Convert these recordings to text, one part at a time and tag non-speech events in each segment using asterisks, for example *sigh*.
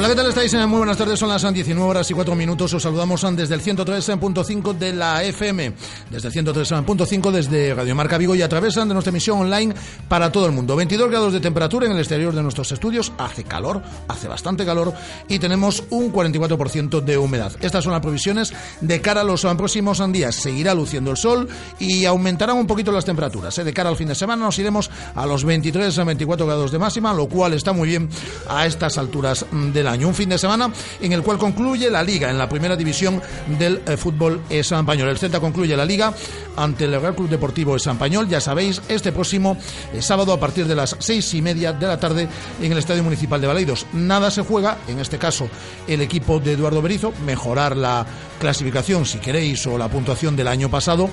Hola, ¿qué tal estáis? Muy buenas tardes, son las 19 horas y 4 minutos. Os saludamos desde el 103.5 de la FM, desde el 103.5 desde Radio Marca Vigo y a través de nuestra emisión online para todo el mundo. 22 grados de temperatura en el exterior de nuestros estudios, hace calor, hace bastante calor y tenemos un 44% de humedad. Estas son las previsiones de cara a los próximos días. Seguirá luciendo el sol y aumentarán un poquito las temperaturas. ¿eh? De cara al fin de semana nos iremos a los 23 a 24 grados de máxima, lo cual está muy bien a estas alturas de la año. Un fin de semana en el cual concluye la Liga en la primera división del eh, fútbol español. El Celta concluye la Liga ante el Real Club Deportivo Español, ya sabéis, este próximo eh, sábado a partir de las seis y media de la tarde en el Estadio Municipal de Baleidos. Nada se juega, en este caso el equipo de Eduardo Berizo, mejorar la clasificación si queréis o la puntuación del año pasado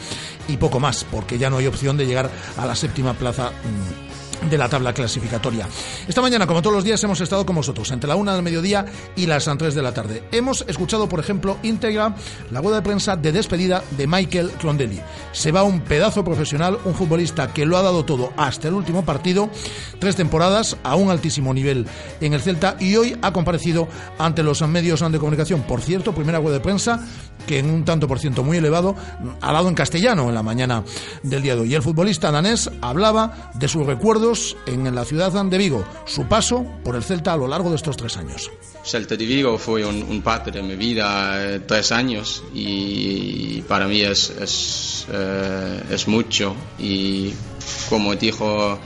y poco más, porque ya no hay opción de llegar a la séptima plaza. De la tabla clasificatoria. Esta mañana, como todos los días, hemos estado con vosotros entre la una del mediodía y las tres de la tarde. Hemos escuchado, por ejemplo, íntegra la boda de prensa de despedida de Michael Clondelli. Se va un pedazo profesional, un futbolista que lo ha dado todo hasta el último partido, tres temporadas a un altísimo nivel en el Celta y hoy ha comparecido ante los medios de comunicación. Por cierto, primera boda de prensa que en un tanto por ciento muy elevado ha dado en castellano en la mañana del día de hoy. Y el futbolista danés hablaba de sus recuerdos en la ciudad de Vigo, su paso por el Celta a lo largo de estos tres años. Celta de Vigo fue un, parte de mi vida, eh, tres años, y para mí es, es, eh, mucho. Y como dijo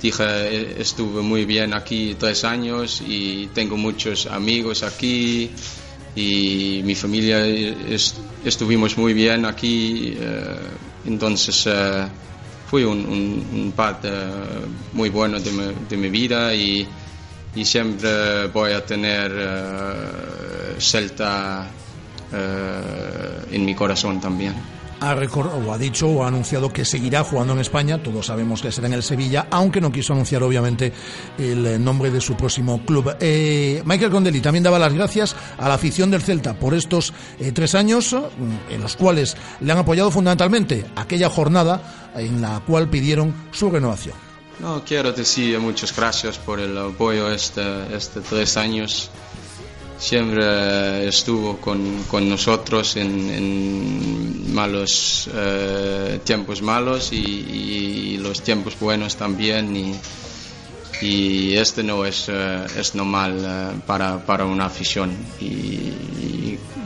dije, estuve muy bien aquí tres años y tengo muchos amigos aquí y mi familia estuvimos muy bien aquí, eh, entonces eh, fue un, un, parte muy bueno de mi, vida y, y, siempre voy a tener uh, Celta en mi corazón también ha, o ha dicho o ha anunciado que seguirá jugando en España. Todos sabemos que será en el Sevilla, aunque no quiso anunciar obviamente el eh, nombre de su próximo club. Eh, Michael Condelli también daba las gracias a la afición del Celta por estos eh, tres años mm, en los cuales le han apoyado fundamentalmente aquella jornada en la cual pidieron su renovación. No, quiero decir muchas gracias por el apoyo este, este tres años siempre estuvo con, con nosotros en, malos eh, tiempos malos y, los tiempos buenos también y, y este no es, eh, es normal eh, para, para, una afición y,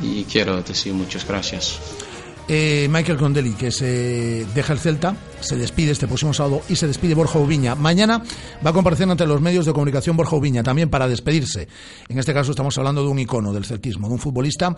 y quiero decir muchas gracias. Eh, Michael Condelli, que se deja el Celta, se despide este próximo sábado y se despide Borja Ubiña. Mañana va a comparecer ante los medios de comunicación Borja Ubiña, también para despedirse. En este caso estamos hablando de un icono del celtismo, de un futbolista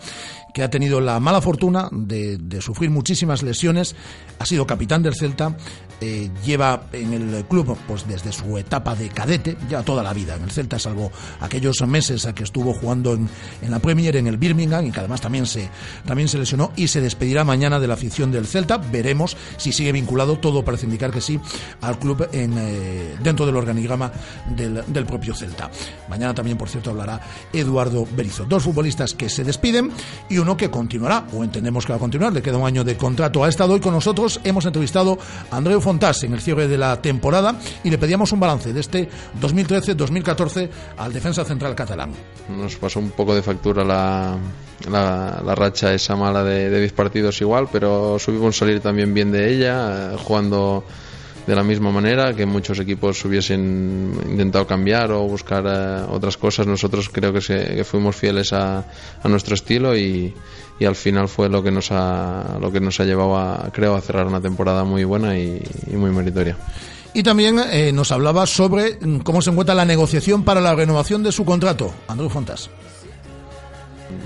que ha tenido la mala fortuna de, sufrir muchísimas lesiones, ha sido capitán del Celta, eh, lleva en el club pues desde su etapa de cadete, ya toda la vida en el Celta, salvo aquellos meses a que estuvo jugando en, en la Premier, en el Birmingham, y que además también se, también se lesionó y se despedirá mañana de la afición del Celta. Veremos si sigue vinculado, todo parece indicar que sí, al club en, eh, dentro del organigrama del, del, propio Celta. Mañana también, por cierto, hablará Eduardo Berizo. Dos futbolistas que se despiden y uno que continuará, o entendemos que va a continuar, le queda un año de contrato. Ha estado hoy con nosotros, hemos entrevistado a Andreu Fontás en el cierre de la temporada y le pedíamos un balance de este 2013-2014 al defensa central catalán. Nos pasó un poco de factura la, la, racha esa mala de, de 10 partidos igual pero subimos salir también bien de ella, eh, jugando de la misma manera, que muchos equipos hubiesen intentado cambiar o buscar eh, otras cosas. Nosotros creo que, que fuimos fieles a, a nuestro estilo y, al final fue lo que nos ha, lo que nos ha llevado a, creo, a cerrar una temporada muy buena y, y muy meritoria. Y también eh, nos hablaba sobre mm, cómo se encuentra la negociación para la renovación de su contrato. Andrés Fontas.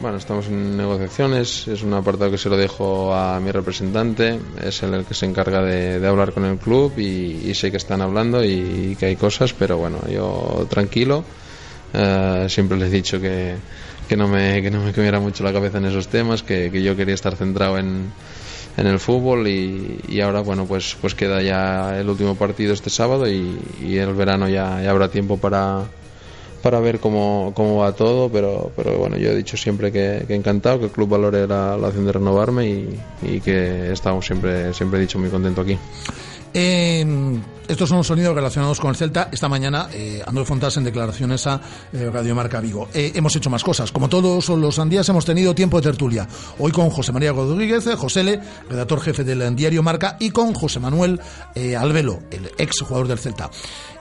Bueno, estamos en negociaciones, es un apartado que se lo dejo a mi representante, es el que se encarga de, hablar con el club y, sé que están hablando y, que hay cosas, pero bueno, yo tranquilo, eh, siempre les he dicho que, que, no me, que no me comiera mucho la cabeza en esos temas, que, que yo quería estar centrado en, en el fútbol y, y, ahora bueno pues pues queda ya el último partido este sábado y, y el verano ya, ya habrá tiempo para para ver cómo, cómo va todo, pero, pero bueno, yo he dicho siempre que, que encantado, que el club valore la, la opción de renovarme y, que estamos siempre, siempre he dicho muy contento aquí. Eh, estos son los sonidos relacionados con el Celta. Esta mañana, eh, Andrés Fontas en declaraciones a eh, Radio Marca Vigo. Eh, hemos hecho más cosas. Como todos los días, hemos tenido tiempo de tertulia. Hoy con José María Rodríguez, José L., redactor jefe del diario Marca, y con José Manuel eh, Albelo, el ex jugador del Celta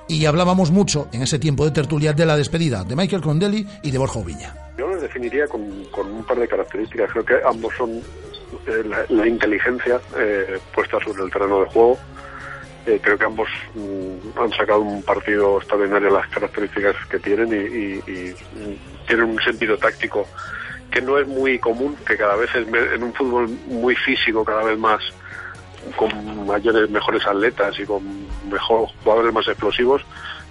y hablábamos mucho en ese tiempo de tertulia de la despedida de Michael Condelli y de Borja Oviña. Yo los definiría con, un par de características. Creo que ambos son eh, la, inteligencia eh, puesta sobre el terreno de juego. Eh, creo que ambos mm, han sacado un partido extraordinario las características que tienen y, y, y, tienen un sentido táctico que no es muy común, que cada vez es en un fútbol muy físico, cada vez más con mayores, mejores atletas y con mejor jugadores más explosivos,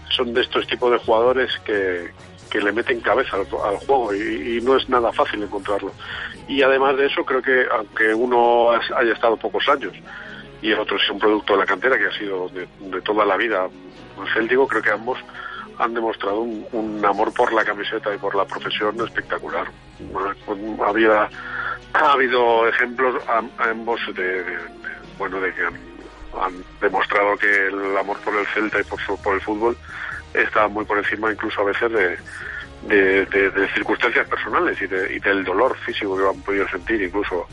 son de estos tipos de jugadores que, que le meten cabeza al, al juego y, no es nada fácil encontrarlo. Y además de eso, creo que aunque uno haya estado pocos años y el otro es un producto de la cantera que ha sido de, toda la vida céltico, creo que ambos han demostrado un, amor por la camiseta y por la profesión espectacular. Había, ha habido ejemplos a, ambos de bueno, de que han, han, demostrado que el amor por el Celta y por, su, por el fútbol está muy por encima incluso a veces de, de, de, de circunstancias personales y, y, del dolor físico que han podido sentir, incluso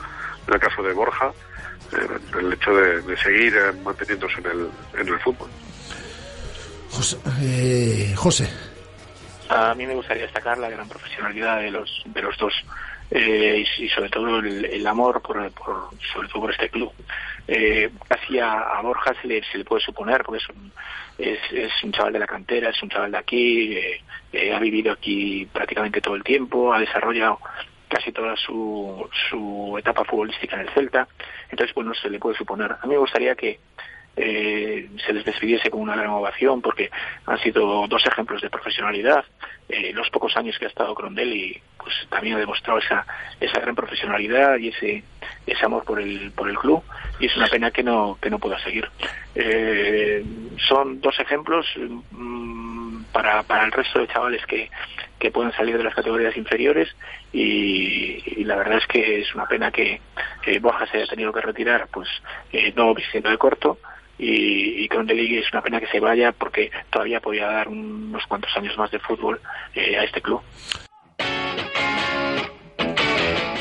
en el caso de Borja, eh, el hecho de, seguir eh, manteniéndose en el, en el fútbol. José, eh, José. A mí me gustaría destacar la gran profesionalidad de los, de los dos. Eh, y, sobre todo el, el amor por, por, sobre todo por este club. Eh, casi a, Borja se le, se le, puede suponer, porque es un, es, un chaval de la cantera, es un chaval de aquí, eh, eh, ha vivido aquí prácticamente todo el tiempo, ha desarrollado casi toda su, su etapa futbolística en el Celta, entonces bueno, se le puede suponer. A mí me gustaría que eh, se les despidiese con una gran ovación porque han sido dos ejemplos de profesionalidad. Eh, los pocos años que ha estado Crondelli pues también ha demostrado esa esa gran profesionalidad y ese ese amor por el por el club y es una pena que no que no pueda seguir. Eh, son dos ejemplos mmm, para para el resto de chavales que que pueden salir de las categorías inferiores y, y, la verdad es que es una pena que, que Borja se haya tenido que retirar pues eh, no vistiendo de corto y, y Crondelli es una pena que se vaya porque todavía podía dar unos cuantos años más de fútbol eh, a este club.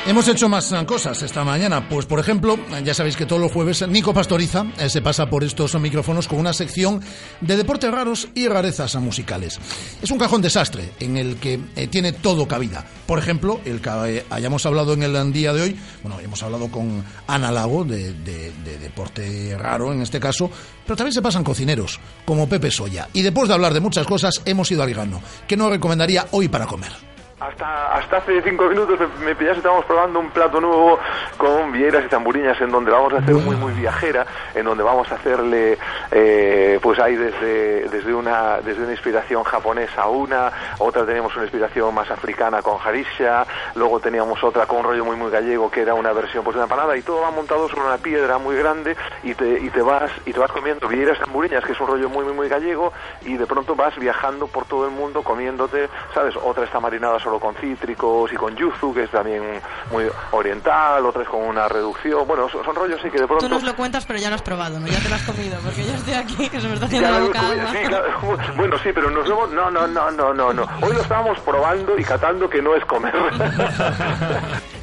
Hemos hecho más cosas esta mañana. Pues, por ejemplo, ya sabéis que todos los jueves Nico Pastoriza eh, se pasa por estos micrófonos con una sección de deportes raros y rarezas musicales. Es un cajón desastre en el que eh, tiene todo cabida. Por ejemplo, el que eh, hayamos hablado en el día de hoy, bueno, hemos hablado con Ana Lago de, de, de deporte raro en este caso, pero también se pasan cocineros, como Pepe Soya. Y después de hablar de muchas cosas, hemos ido al grano. ¿Qué nos recomendaría hoy para comer? Hasta, hasta hace cinco minutos me pillaste, estábamos probando un plato nuevo con vieiras y tamburiñas en donde vamos a hacer muy muy viajera, en donde vamos a hacerle eh, pues hay desde, desde una desde una inspiración japonesa una, otra teníamos una inspiración más africana con harisha, luego teníamos otra con un rollo muy muy gallego que era una versión pues de una empanada y todo va montado sobre una piedra muy grande y te, y te vas y te vas comiendo vieiras tamburiñas que es un rollo muy muy muy gallego y de pronto vas viajando por todo el mundo comiéndote, sabes, otra está marinada solo con cítricos y con yuzu, que es también muy oriental, otra es con una reducción. Bueno, son, son, rollos sí que de pronto... Tú nos lo cuentas, pero ya lo has probado, ¿no? Ya te lo has comido, porque yo estoy aquí, *laughs* que se me está haciendo la boca. Sí, claro. *laughs* Bueno, sí, pero nos vemos... No, no, no, no, no, no. Hoy lo estábamos probando y catando que no es comer. *laughs*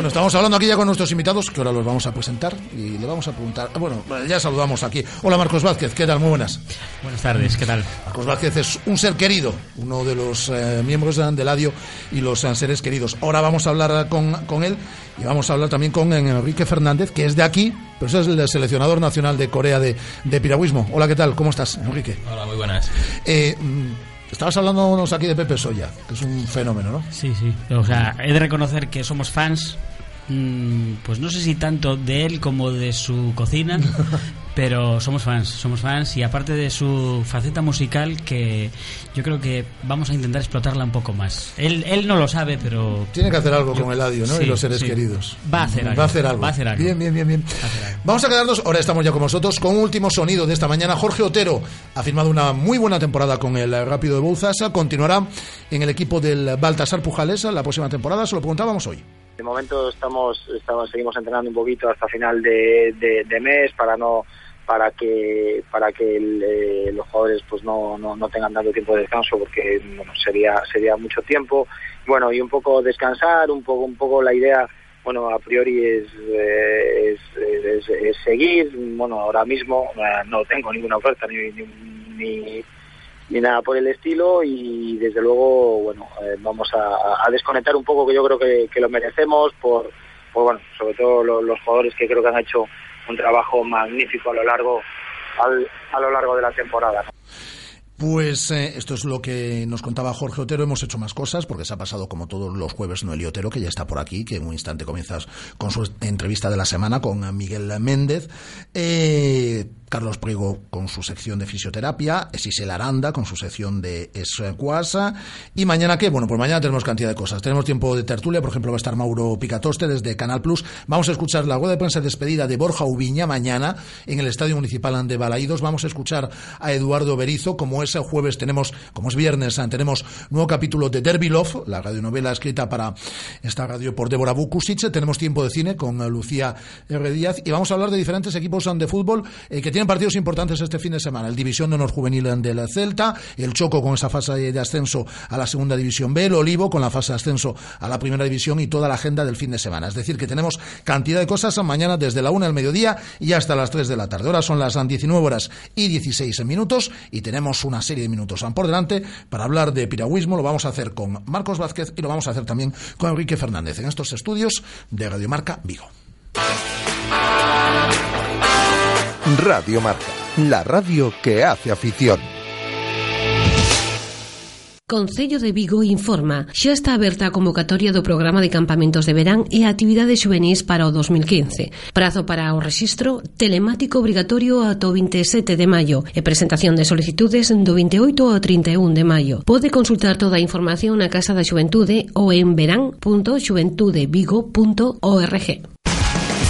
Bueno, estamos hablando aquí ya con nuestros invitados, que ahora los vamos a presentar y le vamos a preguntar. Bueno, ya saludamos aquí. Hola Marcos Vázquez, ¿qué tal? Muy buenas. Buenas tardes, ¿qué tal? Marcos Vázquez es un ser querido, uno de los eh, miembros del ADIO y los eh, seres queridos. Ahora vamos a hablar con, con él y vamos a hablar también con Enrique Fernández, que es de aquí, pero es el seleccionador nacional de Corea de, de piragüismo. Hola, ¿qué tal? ¿Cómo estás, Enrique? Hola, muy buenas. Eh, Estabas hablándonos aquí de Pepe Soya, que es un fenómeno, ¿no? Sí, sí. O sea, he de reconocer que somos fans, pues no sé si tanto de él como de su cocina, *laughs* Pero somos fans, somos fans y aparte de su faceta musical que yo creo que vamos a intentar explotarla un poco más. Él, él no lo sabe, pero... Tiene que hacer algo yo- con Eladio, ¿no? sí, y los seres sí. queridos. Va a hacer algo. Va a hacer algo. Va a hacer algo. Bien, bien, bien, bien. Vamos a quedarnos, ahora estamos ya con vosotros, con un último sonido de esta mañana. Jorge Otero ha firmado una muy buena temporada con el Rápido de Bouzasa. Continuará en el equipo del Baltasar Pujales la próxima temporada. Se lo preguntábamos hoy. De momento estamos, estamos seguimos entrenando un poquito hasta final de, de- mes para no para que para que el, eh, los jugadores pues no, no, no tengan tanto tiempo de descanso porque bueno, sería sería mucho tiempo. Bueno y un poco descansar un poco un poco la idea bueno a priori es eh, es, es- es seguir. Bueno ahora mismo eh, no tengo ninguna oferta ni, ni, ni ni nada por el estilo y desde luego bueno eh, vamos a, desconectar un poco que yo creo que, que lo merecemos por, por bueno sobre todo lo- los jugadores que creo que han hecho un trabajo magnífico a lo largo al- a lo largo de la temporada. Pues eh, esto es lo que nos contaba Jorge Otero. Hemos hecho más cosas porque se ha pasado como todos los jueves Noelio Otero, que ya está por aquí, que en un instante comienzas con su entrevista de la semana con Miguel Méndez. Eh, Carlos Priego con su sección de fisioterapia, Sisel Aranda con su sección de Escuasa. ¿Y mañana qué? Bueno, pues mañana tenemos cantidad de cosas. Tenemos tiempo de tertulia, por ejemplo, va a estar Mauro Picatoste desde Canal Plus. Vamos a escuchar la rueda de prensa de despedida de Borja Ubiña mañana en el Estadio Municipal de Balaídos. Vamos a escuchar a Eduardo Berizo. Como es el jueves, tenemos, como es viernes, ah, tenemos nuevo capítulo de Derby Love, la radionovela escrita para esta radio por Débora Bukusic. Tenemos tiempo de cine con Lucía R. Díaz y vamos a hablar de diferentes equipos de fútbol eh, que tienen partidos importantes este fin de semana. El División de Honor Juvenil del Celta, el Choco con esa fase de ascenso a la segunda división B, el Olivo con la fase de ascenso a la primera división y toda la agenda del fin de semana. Es decir, que tenemos cantidad de cosas mañana desde la una del mediodía y hasta las 3 de la tarde. Ahora son las 19 horas y 16 minutos y tenemos una serie de minutos por delante para hablar de piragüismo. Lo vamos a hacer con Marcos Vázquez y lo vamos a hacer también con Enrique Fernández en estos estudios de Radiomarca Vigo. Radio Marca, la radio que hace afición. Concello de Vigo informa. Xa está aberta a convocatoria do programa de campamentos de verán e actividades juvenis para o 2015. Prazo para o rexistro telemático obrigatorio ata o 27 de maio e presentación de solicitudes do 28 ao 31 de maio. Pode consultar toda a información na Casa da Xuventude ou en verán.xuventudevigo.org.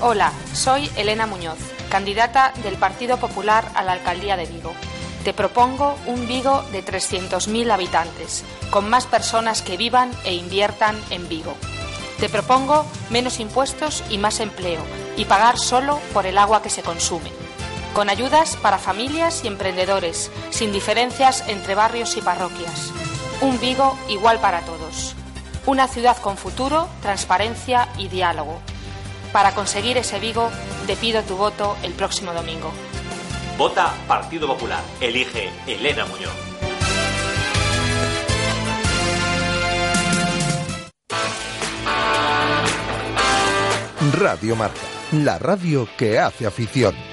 Hola, soy Elena Muñoz, candidata del Partido Popular a la Alcaldía de Vigo. Te propongo un Vigo de 300.000 habitantes, con más personas que vivan e inviertan en Vigo. Te propongo menos impuestos y más empleo, y pagar solo por el agua que se consume. Con ayudas para familias y emprendedores, sin diferencias entre barrios y parroquias. Un Vigo igual para todos. Una ciudad con futuro, transparencia y diálogo. Para conseguir ese Vigo, te pido tu voto el próximo domingo. Vota Partido Popular. Elige Elena Muñoz. Radio Marca, la radio que hace afición.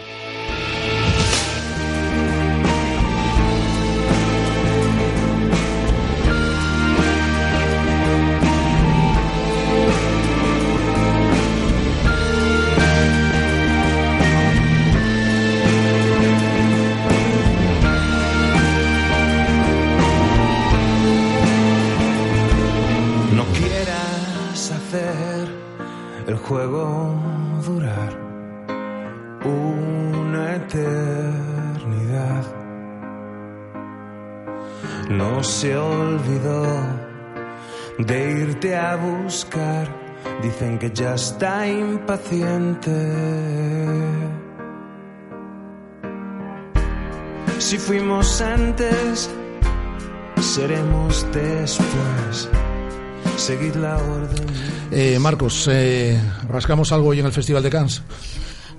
Dicen que ya está impaciente. Si fuimos antes, seremos después. Seguid la orden. Eh, Marcos, eh, ¿rascamos algo hoy en el Festival de Cannes?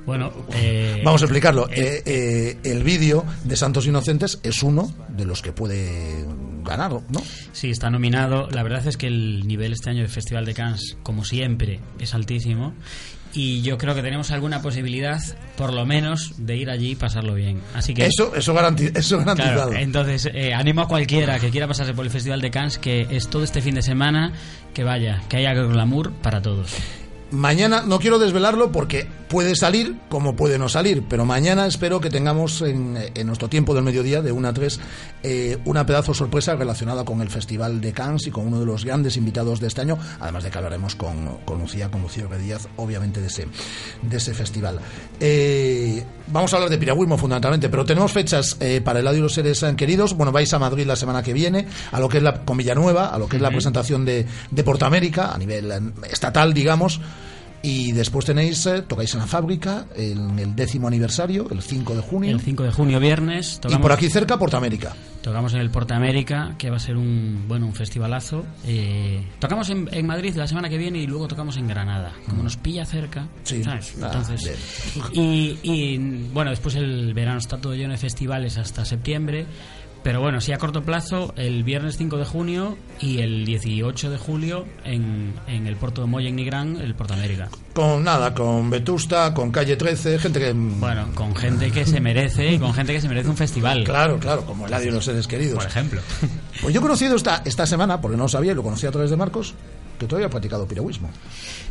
Bueno, eh, vamos a explicarlo. Eh, eh, el vídeo de Santos Inocentes es uno de los que puede ganar, ¿no? Sí, está nominado. La verdad es que el nivel este año del Festival de Cannes, como siempre, es altísimo. Y yo creo que tenemos alguna posibilidad, por lo menos, de ir allí y pasarlo bien. Así que eso, eso, garanti eso garantizado. Claro, entonces, eh, animo a cualquiera que quiera pasarse por el Festival de Cannes, que es todo este fin de semana, que vaya, que haya glamour para todos. Mañana no quiero desvelarlo porque puede salir como puede no salir, pero mañana espero que tengamos en, nuestro tiempo del mediodía, de 1 a 3, eh, una pedazo sorpresa relacionada con el Festival de Cannes y con uno de los grandes invitados de este año, además de que hablaremos con, con Lucía, con Lucía Díaz, obviamente de ese, de ese festival. Eh, vamos a hablar de piragüismo fundamentalmente, pero tenemos fechas eh, para el lado de los seres queridos. Bueno, vais a Madrid la semana que viene, a lo que es la con Villanueva, a lo que es la presentación de, de Portamérica, a nivel estatal, digamos. Y después tenéis, eh, tocáis en la fábrica en el décimo aniversario, el 5 de junio. El 5 de junio, viernes. y por aquí cerca, Portamérica. Tocamos en el Portamérica, que va a ser un bueno un festivalazo. Eh, tocamos en, en, Madrid la semana que viene y luego tocamos en Granada. Como nos pilla cerca, sí. ¿sabes? Ah, Entonces, y, y bueno, después el verano está todo lleno de festivales hasta septiembre. Pero bueno, sí a corto plazo, el viernes 5 de junio y el 18 de julio en, en el puerto de Moya en Nigrán, el Porto América. Con nada, con Vetusta, con Calle 13, gente que... Bueno, con gente que se merece y con gente que se merece un festival. Claro, claro, como el Adiós de los Seres Queridos. Por ejemplo. Pues yo he conocido esta, esta semana, porque no lo sabía y lo conocí a través de Marcos, que todavía ha practicado piragüismo.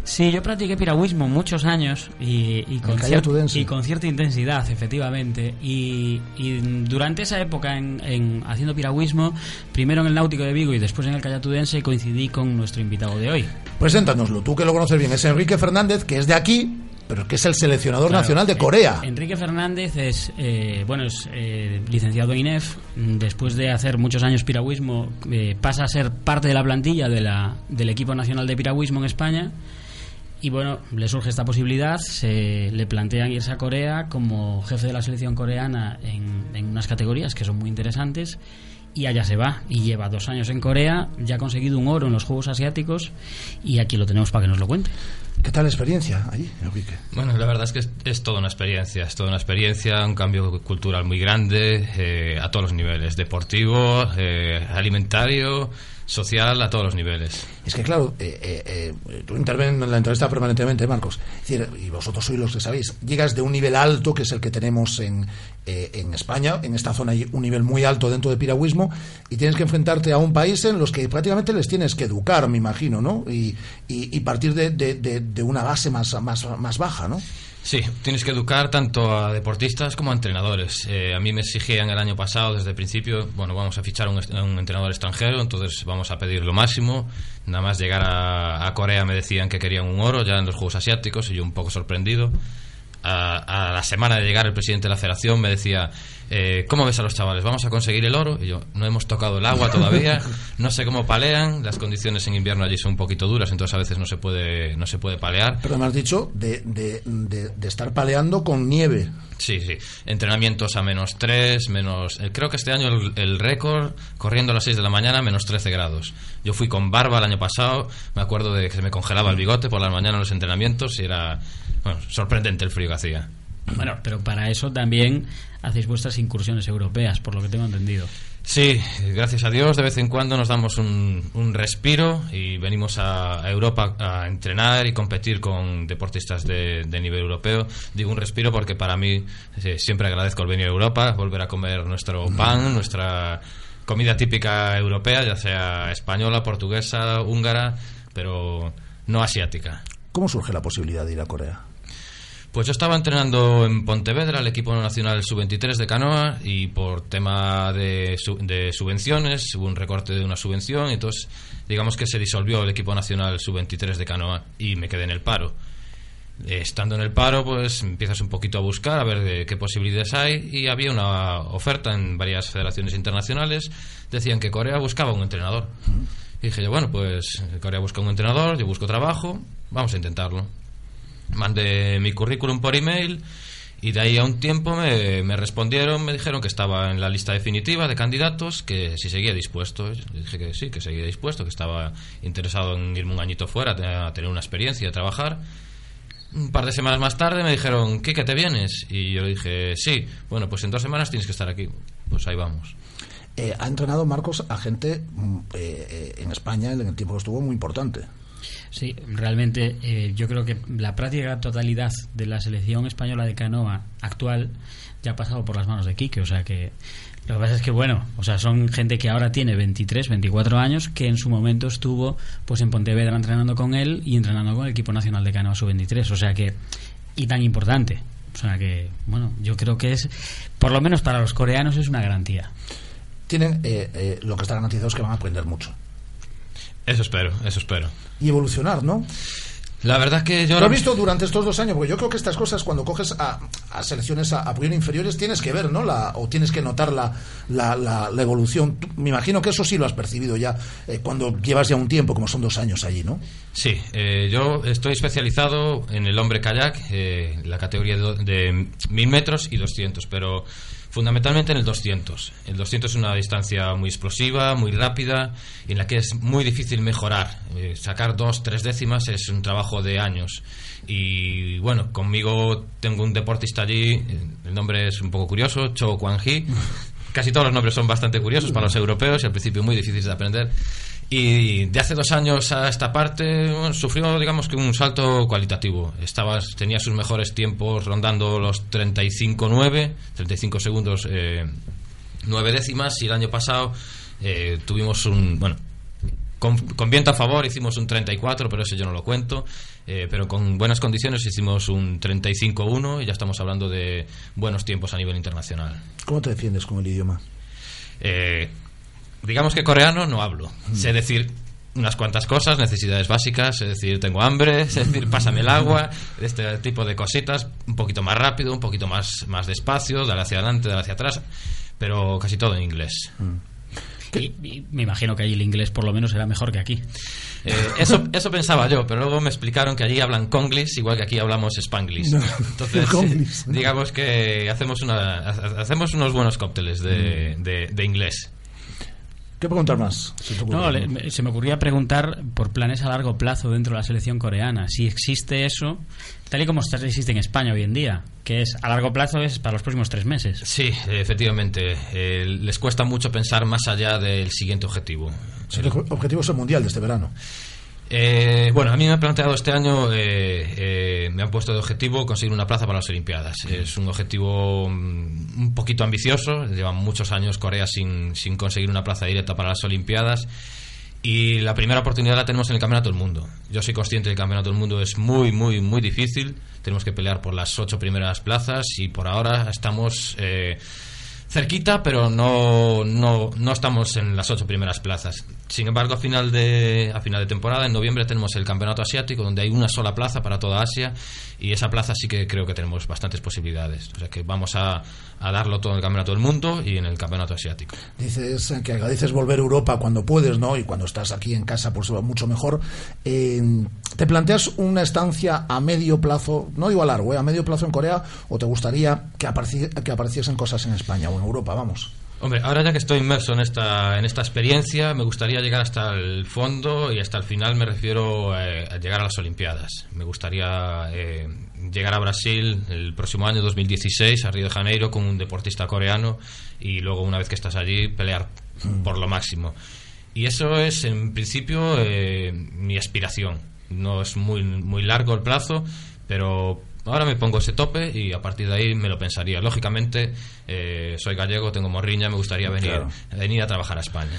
Sí, yo practiqué piragüismo muchos años y, y, con, cier y con, cierta intensidad, efectivamente. Y, y durante esa época, en, en, haciendo piragüismo, primero en el Náutico de Vigo y después en el Callatudense, coincidí con nuestro invitado de hoy. Preséntanoslo, tú que lo conoces bien. Es Enrique Fernández, que es de aquí, pero que es el seleccionador claro, nacional de Corea. Enrique Fernández es, eh, bueno, es eh, licenciado en INEF. Después de hacer muchos años piragüismo, eh, pasa a ser parte de la plantilla de la, del equipo nacional de piragüismo en España. Y bueno, le surge esta posibilidad, se le plantean irse a Corea como jefe de la selección coreana en, en unas categorías que son muy interesantes y allá se va. Y lleva dos años en Corea, ya ha conseguido un oro en los Juegos Asiáticos y aquí lo tenemos para que nos lo cuente. ¿Qué tal la experiencia allí, Enrique? Bueno, la verdad es que es, es, toda una experiencia, es toda una experiencia, un cambio cultural muy grande eh, a todos los niveles, deportivo, eh, alimentario, social, a todos los niveles. Es que claro, eh, eh, tú intervenes en la entrevista permanentemente, Marcos, y vosotros sois los que sabéis, llegas de un nivel alto, que es el que tenemos en, eh, en España, en esta zona hay un nivel muy alto dentro de piragüismo, y tienes que enfrentarte a un país en los que prácticamente les tienes que educar, me imagino, ¿no? Y, y, y partir de, de, de, de, una base más, más, más baja, ¿no? Sí, tienes que educar tanto a deportistas como a entrenadores. Eh, a mí me exigían el año pasado, desde el principio, bueno, vamos a fichar un, un entrenador extranjero, entonces vamos a pedir lo máximo. Nada más llegar a, Corea me decían que querían un oro ya en los Juegos Asiáticos y yo un poco sorprendido. A la semana de llegar el presidente de la federación me decía, eh, ¿cómo ves a los chavales? ¿Vamos a conseguir el oro? Y yo, no hemos tocado el agua todavía, *laughs* no sé cómo palean, las condiciones en invierno allí son un poquito duras, entonces a veces no se puede, no se puede palear. Pero me has dicho de, de, de, de estar paleando con nieve. Sí, sí. Entrenamientos a menos 3, menos... Eh, creo que este año el, el récord, corriendo a las 6 de la mañana, menos 13 grados. Yo fui con barba el año pasado, me acuerdo de que se me congelaba el bigote por la mañana en los entrenamientos y era bueno, sorprendente el frío que hacía. Bueno, pero para eso también hacéis vuestras incursiones europeas, por lo que tengo entendido. Sí, gracias a Dios de vez en cuando nos damos un, un respiro y venimos a, a, Europa a entrenar y competir con deportistas de, de, nivel europeo. Digo un respiro porque para mí eh, siempre agradezco el venir a Europa, volver a comer nuestro pan, nuestra comida típica europea, ya sea española, portuguesa, húngara, pero no asiática. ¿Cómo surge la posibilidad de ir a Corea? Pues yo estaba entrenando en Pontevedra, el equipo nacional sub-23 de canoa, y por tema de, de, subvenciones, hubo un recorte de una subvención, entonces digamos que se disolvió el equipo nacional sub-23 de canoa y me quedé en el paro. Estando en el paro, pues empiezas un poquito a buscar, a ver de qué posibilidades hay, y había una oferta en varias federaciones internacionales, decían que Corea buscaba un entrenador. Y dije yo, bueno, pues Corea busca un entrenador, yo busco trabajo, vamos a intentarlo mandé mi currículum por email y de ahí a un tiempo me, me, respondieron, me dijeron que estaba en la lista definitiva de candidatos, que si seguía dispuesto. Yo dije que sí, que seguía dispuesto, que estaba interesado en irme un añito fuera, a tener una experiencia, a trabajar. un par de semanas más tarde me dijeron, ¿qué, que te vienes? Y yo le dije, sí, bueno, pues en dos semanas tienes que estar aquí. Pues ahí vamos. Eh, ha entrenado Marcos a gente mm, eh, eh, en España en el tiempo que estuvo muy importante. Sí, realmente eh, yo creo que la práctica totalidad de la selección española de canoa actual ya ha pasado por las manos de Quique, o sea que lo que pasa es que bueno, o sea, son gente que ahora tiene 23, 24 años que en su momento estuvo pues en Pontevedra entrenando con él y entrenando con el equipo nacional de canoa sub-23, o sea que y tan importante. O sea que, bueno, yo creo que es, por lo menos para los coreanos, es una garantía. Tienen, eh, eh, lo que está garantizado es que van a aprender mucho. Eso espero, eso espero. Y evolucionar, ¿no? La verdad que yo... Lo he visto durante estos dos años, porque yo creo que estas cosas cuando coges a, a selecciones a, a inferiores tienes que ver, ¿no? La, o tienes que notar la, la, la, la evolución. Tú- me imagino que eso sí lo has percibido ya eh, cuando llevas ya un tiempo, como son dos años allí, ¿no? Sí, eh, yo estoy especializado en el hombre kayak, eh, la categoría de, de 1000 metros y 200, pero fundamentalmente en el 200. El 200 es una distancia muy explosiva, muy rápida, y en la que es muy difícil mejorar. Eh, sacar dos, tres décimas es un trabajo de años. Y bueno, conmigo tengo un deportista allí, eh, el nombre es un poco curioso, Cho Kwang Hee. *laughs* Casi todos los nombres son bastante curiosos para los europeos y al principio muy difíciles de aprender. Y de hace dos años a esta parte bueno, sufrió, digamos que un salto cualitativo. Estaba, tenía sus mejores tiempos rondando los 35-9, 35 segundos, eh, 9 décimas. Y el año pasado eh, tuvimos un. Bueno, con, con viento a favor hicimos un 34, pero eso yo no lo cuento. Eh, pero con buenas condiciones hicimos un 35-1 y ya estamos hablando de buenos tiempos a nivel internacional. ¿Cómo te defiendes con el idioma? Eh, digamos que coreano no hablo. Sé decir unas cuantas cosas, necesidades básicas, es decir, tengo hambre, *laughs* es decir, pásame el agua, este tipo de cositas, un poquito más rápido, un poquito más, más despacio, dale hacia adelante, dale hacia atrás, pero casi todo en inglés. Y, y me imagino que allí el inglés por lo menos será mejor que aquí. Eh, eso, eso pensaba yo, pero luego me explicaron que allí hablan conglis igual que aquí hablamos spanglish. No, Entonces, *laughs* Conglis. digamos que hacemos, una, ha- hacemos unos buenos cócteles de, de- de inglés. ¿Qué preguntar más? Ocurre? No, le- se me ocurría preguntar por planes a largo plazo dentro de la selección coreana. Si existe eso, tal y como está- existe en España hoy en día, que es a largo plazo es para los próximos tres meses. Sí, efectivamente. eh, les cuesta mucho pensar más allá del siguiente objetivo. Sí, el objetivo es el mundial de este verano. Eh, bueno, a mí me han planteado este año, eh, eh, me han puesto de objetivo conseguir una plaza para las Olimpiadas. Es un objetivo mm, un poquito ambicioso, llevan muchos años Corea sin, sin conseguir una plaza directa para las Olimpiadas. Y la primera oportunidad la tenemos en el Campeonato del Mundo. Yo soy consciente que el Campeonato del Mundo es muy, muy, muy difícil. Tenemos que pelear por las ocho primeras plazas y por ahora estamos eh, cerquita, pero no, no, no estamos en las ocho primeras plazas. Sin embargo, a final, de, a final de temporada, en noviembre, tenemos el Campeonato Asiático, donde hay una sola plaza para toda Asia, y esa plaza sí que creo que tenemos bastantes posibilidades. O sea que vamos a, a darlo todo en el Campeonato del Mundo y en el Campeonato Asiático. Dices que agradeces volver a Europa cuando puedes, ¿no? Y cuando estás aquí en casa, va mucho mejor. Eh, ¿Te planteas una estancia a medio plazo, no digo a largo, eh, a medio plazo en Corea, o te gustaría que, que apareciesen cosas en España o en Europa, vamos? Hombre, ahora ya que estoy inmerso en esta, en esta experiencia, me gustaría llegar hasta el fondo y hasta el final me refiero eh, a llegar a las Olimpiadas. Me gustaría eh, llegar a Brasil el próximo año 2016, a Río de Janeiro, con un deportista coreano y luego, una vez que estás allí, pelear por lo máximo. Y eso es, en principio, eh, mi aspiración. No es muy, muy largo el plazo, pero ahora me pongo ese tope y a partir de ahí me lo pensaría. Lógicamente, eh, soy gallego, tengo morriña, me gustaría venir, Claro. venir a trabajar a España.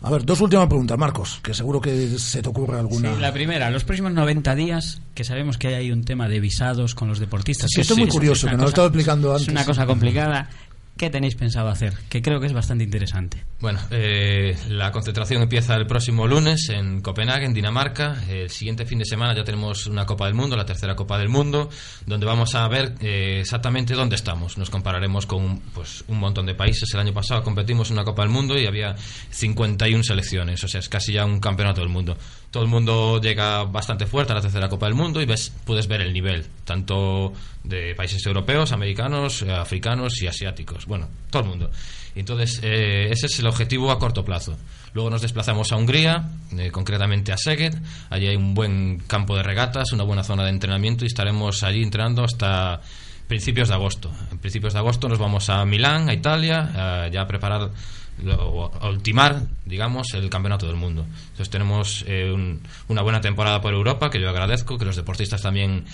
A ver, dos últimas preguntas, Marcos, que seguro que se te ocurre alguna. Sí, la primera, los próximos 90 días, que sabemos que hay un tema de visados con los deportistas. Sí, que esto es muy curioso, que nos lo explicando Es antes. una cosa complicada. ¿Qué tenéis pensado hacer? Que creo que es bastante interesante. Bueno, eh, la concentración empieza el próximo lunes en Copenhague, en Dinamarca. El siguiente fin de semana ya tenemos una Copa del Mundo, la tercera Copa del Mundo, donde vamos a ver eh, exactamente dónde estamos. Nos compararemos con pues, un montón de países. El año pasado competimos en una Copa del Mundo y había 51 selecciones, o sea, es casi ya un campeonato del mundo. Todo el mundo llega bastante fuerte a la tercera Copa del Mundo y ves, puedes ver el nivel, tanto de países europeos, americanos, eh, africanos y asiáticos. Bueno, todo el mundo. Entonces, eh, ese es el objetivo a corto plazo. Luego nos desplazamos a Hungría, eh, concretamente a Szeged. Allí hay un buen campo de regatas, una buena zona de entrenamiento y estaremos allí entrenando hasta principios de agosto. En principios de agosto nos vamos a Milán, a Italia, a ya preparar o a ultimar, digamos, el campeonato del mundo. Entonces tenemos eh, un- una buena temporada por Europa, que yo agradezco, que los deportistas también,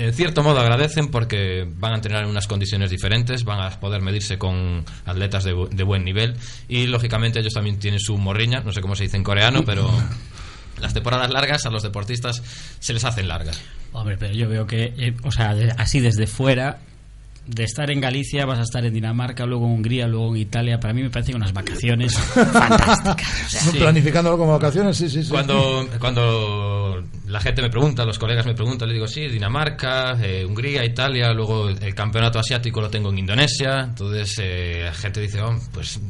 en cierto modo, agradecen porque van a tener unas condiciones diferentes, van a poder medirse con atletas de, de buen nivel y, lógicamente, ellos también tienen su morriña, no sé cómo se dice en coreano, pero *laughs* las temporadas largas a los deportistas se les hacen largas. Hombre, pero yo veo que, eh, o sea, así desde fuera, de estar en Galicia vas a estar en Dinamarca, luego en Hungría, luego en Italia. Para mí me parecen unas vacaciones *laughs* fantásticas. O sea, sí. Planificándolo como vacaciones, sí, sí, sí. Cuando, cuando la gente me pregunta, los colegas me preguntan, le digo, sí, Dinamarca, eh, Hungría, Italia, luego el campeonato asiático lo tengo en Indonesia, entonces eh, la gente dice, oh, pues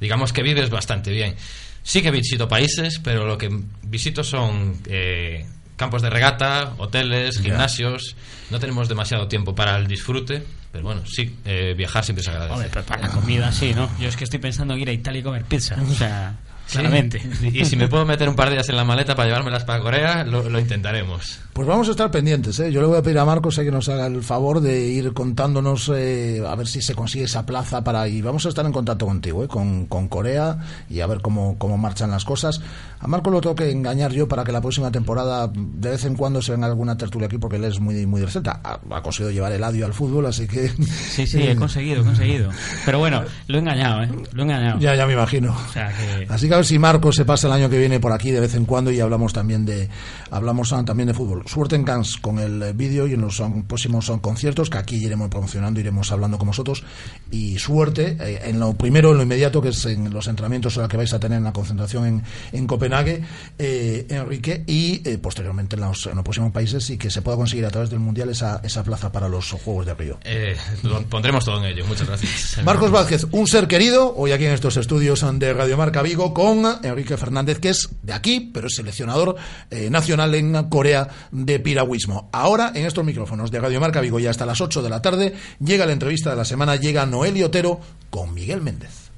digamos que vives bastante bien. Sí que visito países, pero lo que visito son eh, campos de regata, hoteles, gimnasios, no tenemos demasiado tiempo para el disfrute, pero bueno, sí, eh, viajar siempre se agradece. Hombre, pero para la comida sí, ¿no? Yo es que estoy pensando en ir a Italia y comer pizza. O sea, Sí. claramente. Y si me puedo meter un par de días en la maleta para llevármelas para Corea, lo, lo intentaremos. Pues vamos a estar pendientes. ¿eh? Yo le voy a pedir a Marcos eh, que nos haga el favor de ir contándonos eh, a ver si se consigue esa plaza para y vamos a estar en contacto contigo, ¿eh? con, con Corea y a ver cómo, cómo marchan las cosas. A Marcos lo tengo que engañar yo para que la próxima temporada de vez en cuando se venga alguna tertulia aquí porque él es muy muy receta. Ha, ha conseguido llevar el adio al fútbol, así que Sí, sí, *laughs* he conseguido, he conseguido. Pero bueno, lo he engañado, ¿eh? Lo he engañado. Ya, ya me imagino. O sea que... Así que a ver si Marcos se pasa el año que viene por aquí de vez en cuando y hablamos también de hablamos ah, también de fútbol. Suerte en Cannes con el eh, vídeo y en los ah, próximos ah, conciertos que aquí iremos promocionando, iremos hablando con vosotros y suerte eh, en lo primero, en lo inmediato que es en los entrenamientos ahora que vais a tener en la concentración en, en Copenhague, eh, Enrique, y eh, posteriormente en los, en los próximos países y que se pueda conseguir a través del mundial esa, esa plaza para los Juegos de Río. Eh, lo pondremos todo en ello. Muchas gracias. Marcos Vázquez, un ser querido, hoy aquí en estos estudios de Radio Marca Vigo con Enrique Fernández, que es de aquí, pero es seleccionador eh, nacional en Corea de piragüismo. Ahora, en estos micrófonos de Radio Marca Vigo, y hasta las 8 de la tarde, llega la entrevista de la semana, llega Noel Otero con Miguel Méndez.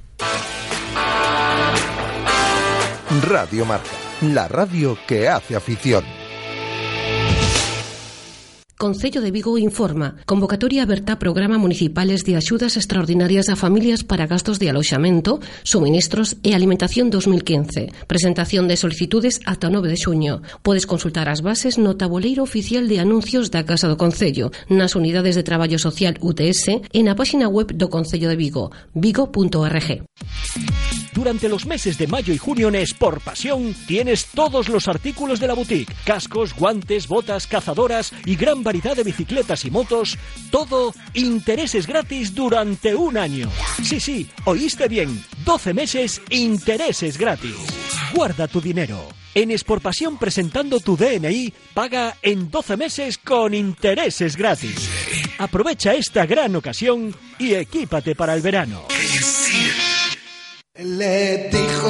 Radio Marca, la radio que hace afición. Concello de Vigo informa. Convocatoria aberta a programa municipales de axudas extraordinarias a familias para gastos de aloxamento, suministros e alimentación 2015. Presentación de solicitudes ata 9 de xuño. Podes consultar as bases no tabuleiro oficial de anuncios da Casa do Concello, nas unidades de traballo social UTS e na páxina web do Concello de Vigo, vigo.org. Durante los meses de mayo y junio en Sport Pasión tienes todos los artículos de la boutique, cascos, guantes, botas, cazadoras y gran variedad de bicicletas y motos, todo intereses gratis durante un año. Sí, sí, oíste bien, 12 meses intereses gratis. Guarda tu dinero. En Sport Pasión presentando tu DNI, paga en 12 meses con intereses gratis. Aprovecha esta gran ocasión y equípate para el verano.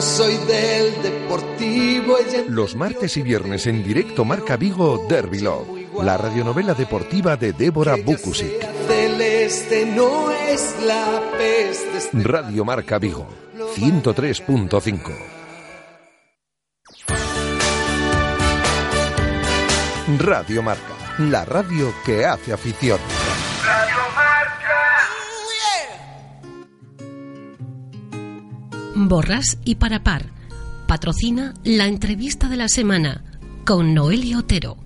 Soy del Deportivo. Los martes y viernes en directo Marca Vigo Derby Love, la radionovela deportiva de Débora Bukusic. Celeste no es la peste. Radio Marca Vigo, 103.5. Radio Marca, la radio que hace afición. Borras y para par. Patrocina la entrevista de la semana con Noelio Otero.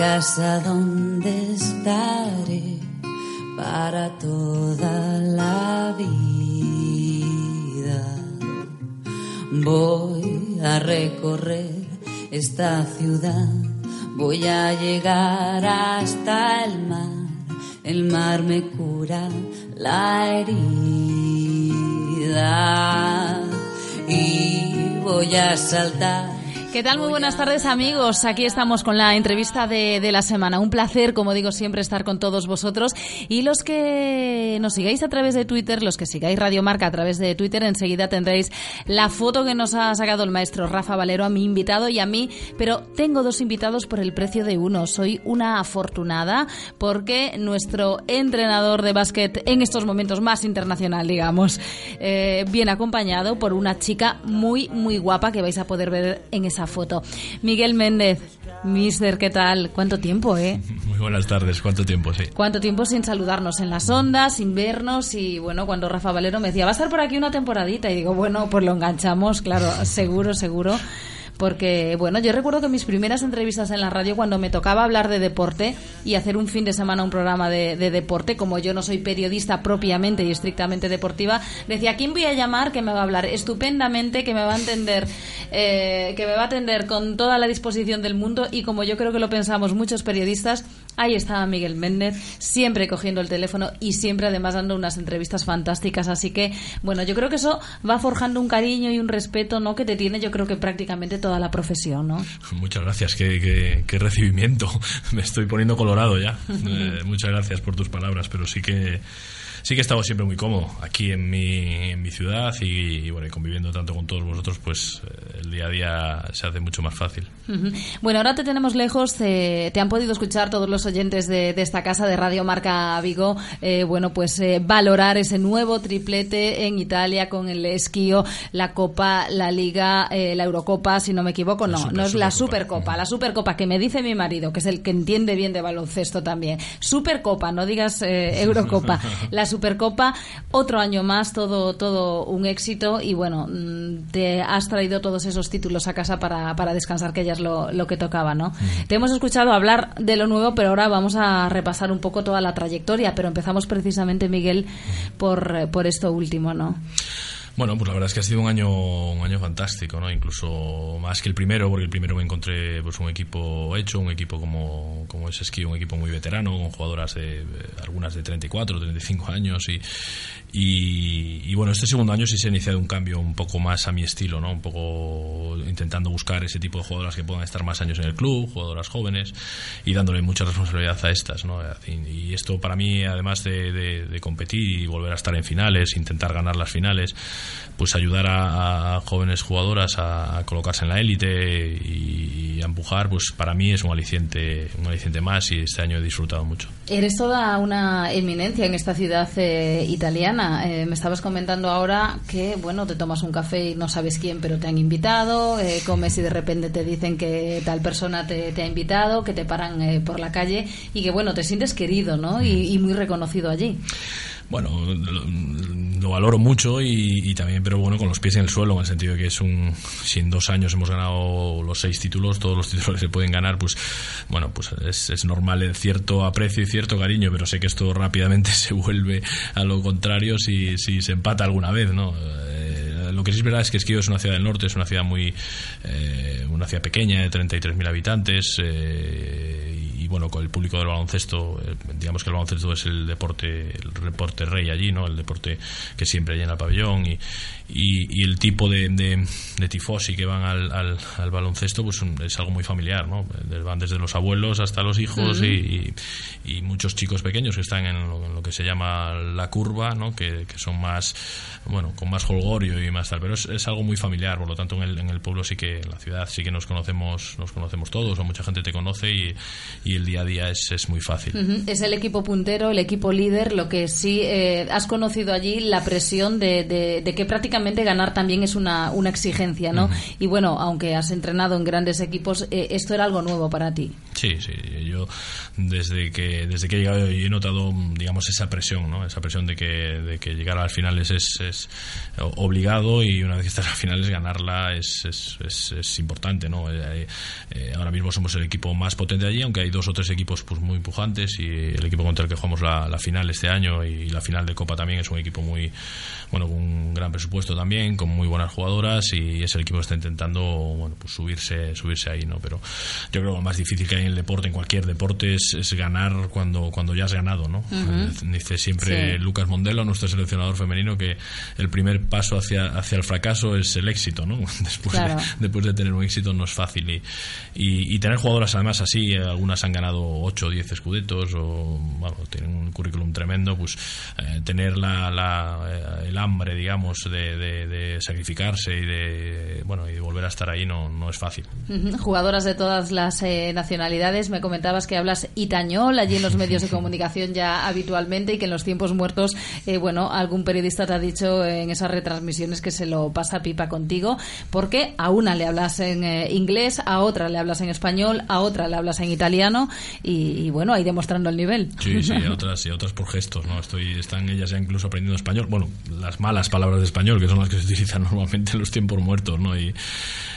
Casa donde estaré para toda la vida. Voy a recorrer esta ciudad, voy a llegar hasta el mar. El mar me cura la herida y voy a saltar ¿Qué tal? Muy buenas tardes amigos. Aquí estamos con la entrevista de, de, la semana. Un placer, como digo siempre, estar con todos vosotros. Y los que nos sigáis a través de Twitter, los que sigáis Radio Marca a través de Twitter, enseguida tendréis la foto que nos ha sacado el maestro Rafa Valero a mi invitado y a mí. Pero tengo dos invitados por el precio de uno. Soy una afortunada porque nuestro entrenador de básquet en estos momentos más internacional, digamos, eh, viene acompañado por una chica muy, muy guapa que vais a poder ver en esa foto. Miguel Méndez, Mister, ¿qué tal? ¿Cuánto tiempo, eh? Muy buenas tardes, ¿cuánto tiempo, sí? ¿Cuánto tiempo sin saludarnos en las ondas, sin vernos? Y bueno, cuando Rafa Valero me decía, va a estar por aquí una temporadita, y digo, bueno, pues lo enganchamos, claro, seguro, seguro porque bueno, yo recuerdo que mis primeras entrevistas en la radio cuando me tocaba hablar de deporte y hacer un fin de semana un programa de, deporte, como yo no soy periodista propiamente y estrictamente deportiva, decía, ¿quién voy a llamar que me va a hablar estupendamente, que me va a entender, eh, que me va a atender con toda la disposición del mundo y como yo creo que lo pensamos muchos periodistas, ahí estaba Miguel Méndez, siempre cogiendo el teléfono y siempre además dando unas entrevistas fantásticas, así que bueno, yo creo que eso va forjando un cariño y un respeto, ¿no? Que te tiene yo creo que prácticamente todo la profesión, ¿no? *laughs* Muchas gracias, qué, recibimiento. *laughs* Me estoy poniendo colorado ya. *laughs* Eh, muchas gracias por tus palabras, pero sí que sí que he estado siempre muy cómodo aquí en mi, en mi ciudad y, bueno, conviviendo tanto con todos vosotros, pues eh, el día a día se hace mucho más fácil. Bueno, ahora te tenemos lejos, te han podido escuchar todos los oyentes de, esta casa de Radio Marca Vigo, eh, bueno, pues eh, valorar ese nuevo triplete en Italia con el esquío, la Copa, la Liga, la Eurocopa, si no me equivoco, no, no es la Supercopa, la Supercopa que me dice mi marido, que es el que entiende bien de baloncesto también. Supercopa, no digas Eurocopa. *laughs* la Supercopa, otro año más, todo, todo un éxito. Y bueno, mm, te has traído todos esos títulos a casa para, para descansar, que ya es lo, lo que tocaba, ¿no? Te hemos escuchado hablar de lo nuevo, pero ahora vamos a repasar un poco toda la trayectoria, pero empezamos precisamente, Miguel, por, por esto último, ¿no? Bueno, pues la verdad es que ha sido un año un año fantástico, ¿no? Incluso más que el primero, porque el primero me encontré pues un equipo hecho, un equipo como, como es Esquí, un equipo muy veterano, con jugadoras de algunas de 34, 35 años y, y, bueno, este segundo año sí se ha iniciado un cambio un poco más a mi estilo, ¿no? Un poco intentando buscar ese tipo de jugadoras que puedan estar más años en el club, jugadoras jóvenes y dándole mucha responsabilidad a estas, ¿no? Y esto para mí, además de, competir y volver a estar en finales, intentar ganar las finales, pues ayudar a, jóvenes jugadoras a, colocarse en la élite y, a empujar, pues para mí es un aliciente, un aliciente más y este año he disfrutado mucho. Eres toda una eminencia en esta ciudad eh, italiana. Eh, me estabas comentando ahora que, bueno, te tomas un café y no sabes quién, pero te han invitado, eh, comes y de repente te dicen que tal persona te, ha invitado, que te paran por la calle y que, bueno, te sientes querido, ¿no? y muy reconocido allí bueno, lo, valoro mucho y, también, pero bueno, con los pies en el suelo, en el sentido de que es un, si en dos años hemos ganado los seis títulos, todos los títulos que se pueden ganar, pues bueno, pues es, es normal el cierto aprecio y cierto cariño, pero sé que esto rápidamente *laughs* se vuelve a lo contrario si, si se empata alguna vez, ¿no? Eh, lo que sí es verdad es que Esquivo es una ciudad del norte, es una ciudad muy, eh, una ciudad pequeña de 33.000 habitantes, eh, bueno, con el público del baloncesto, eh, digamos que el baloncesto es el deporte, el deporte rey allí, ¿no? El deporte que siempre llena el pabellón y, y, el tipo de, de, tifosi que van al, al, baloncesto, pues es algo muy familiar, ¿no? Van desde los abuelos hasta los hijos y, y, muchos chicos pequeños que están en lo, que se llama la curva, ¿no? Que, que, son más, bueno, con más holgorio y más tal, pero es, es, algo muy familiar, por lo tanto en el, en el pueblo sí que, en la ciudad sí que nos conocemos, nos conocemos todos, o mucha gente te conoce y, y el día a día es, es muy fácil. Es el equipo puntero, el equipo líder, lo que sí eh, has conocido allí la presión de, de, que prácticamente ganar también es una, una exigencia, ¿no? Y bueno, aunque has entrenado en grandes equipos, eh, esto era algo nuevo para ti. Sí, sí, yo desde que desde que he llegado he notado, digamos, esa presión, ¿no? Esa presión de que, de que llegar a las finales es, es obligado y una vez que estás a las finales ganarla es, es, es, importante, ¿no? Eh, ahora mismo somos el equipo más potente allí, aunque hay dos o tres equipos pues muy empujantes y el equipo contra el que jugamos la, final este año y la final de Copa también es un equipo muy bueno con un gran presupuesto también con muy buenas jugadoras y es el equipo que está intentando bueno pues subirse subirse ahí no pero yo creo que lo más difícil que hay en el deporte en cualquier deporte es, ganar cuando, cuando ya has ganado, ¿no? Dice siempre Lucas Mondelo, nuestro seleccionador femenino, que el primer paso hacia, hacia el fracaso es el éxito, ¿no? *laughs* Después, de, después de tener un éxito no es fácil. Y, y, tener jugadoras además así, algunas han ganado 8 o 10 escudetos o bueno, tienen un currículum tremendo, pues eh, tener la, la, el hambre, digamos, de, de, sacrificarse y de, bueno, y de volver a estar ahí no, no es fácil. Jugadoras de todas las eh, nacionalidades, me comentabas que hablas itañol allí en los *laughs* medios de comunicación ya habitualmente y que en los tiempos muertos, eh, bueno, algún periodista te ha dicho en esas retransmisiones que se lo pasa pipa contigo, porque a una le hablas en eh, inglés, a otra le hablas en español, a otra le hablas en italiano y, bueno, ahí demostrando el nivel. Sí, sí, a *laughs* otras, y otras por gestos, ¿no? Estoy, están ellas ya incluso aprendiendo español, bueno, las malas palabras de español, que son las que se utilizan *laughs* normalmente en los tiempos muertos, ¿no? Y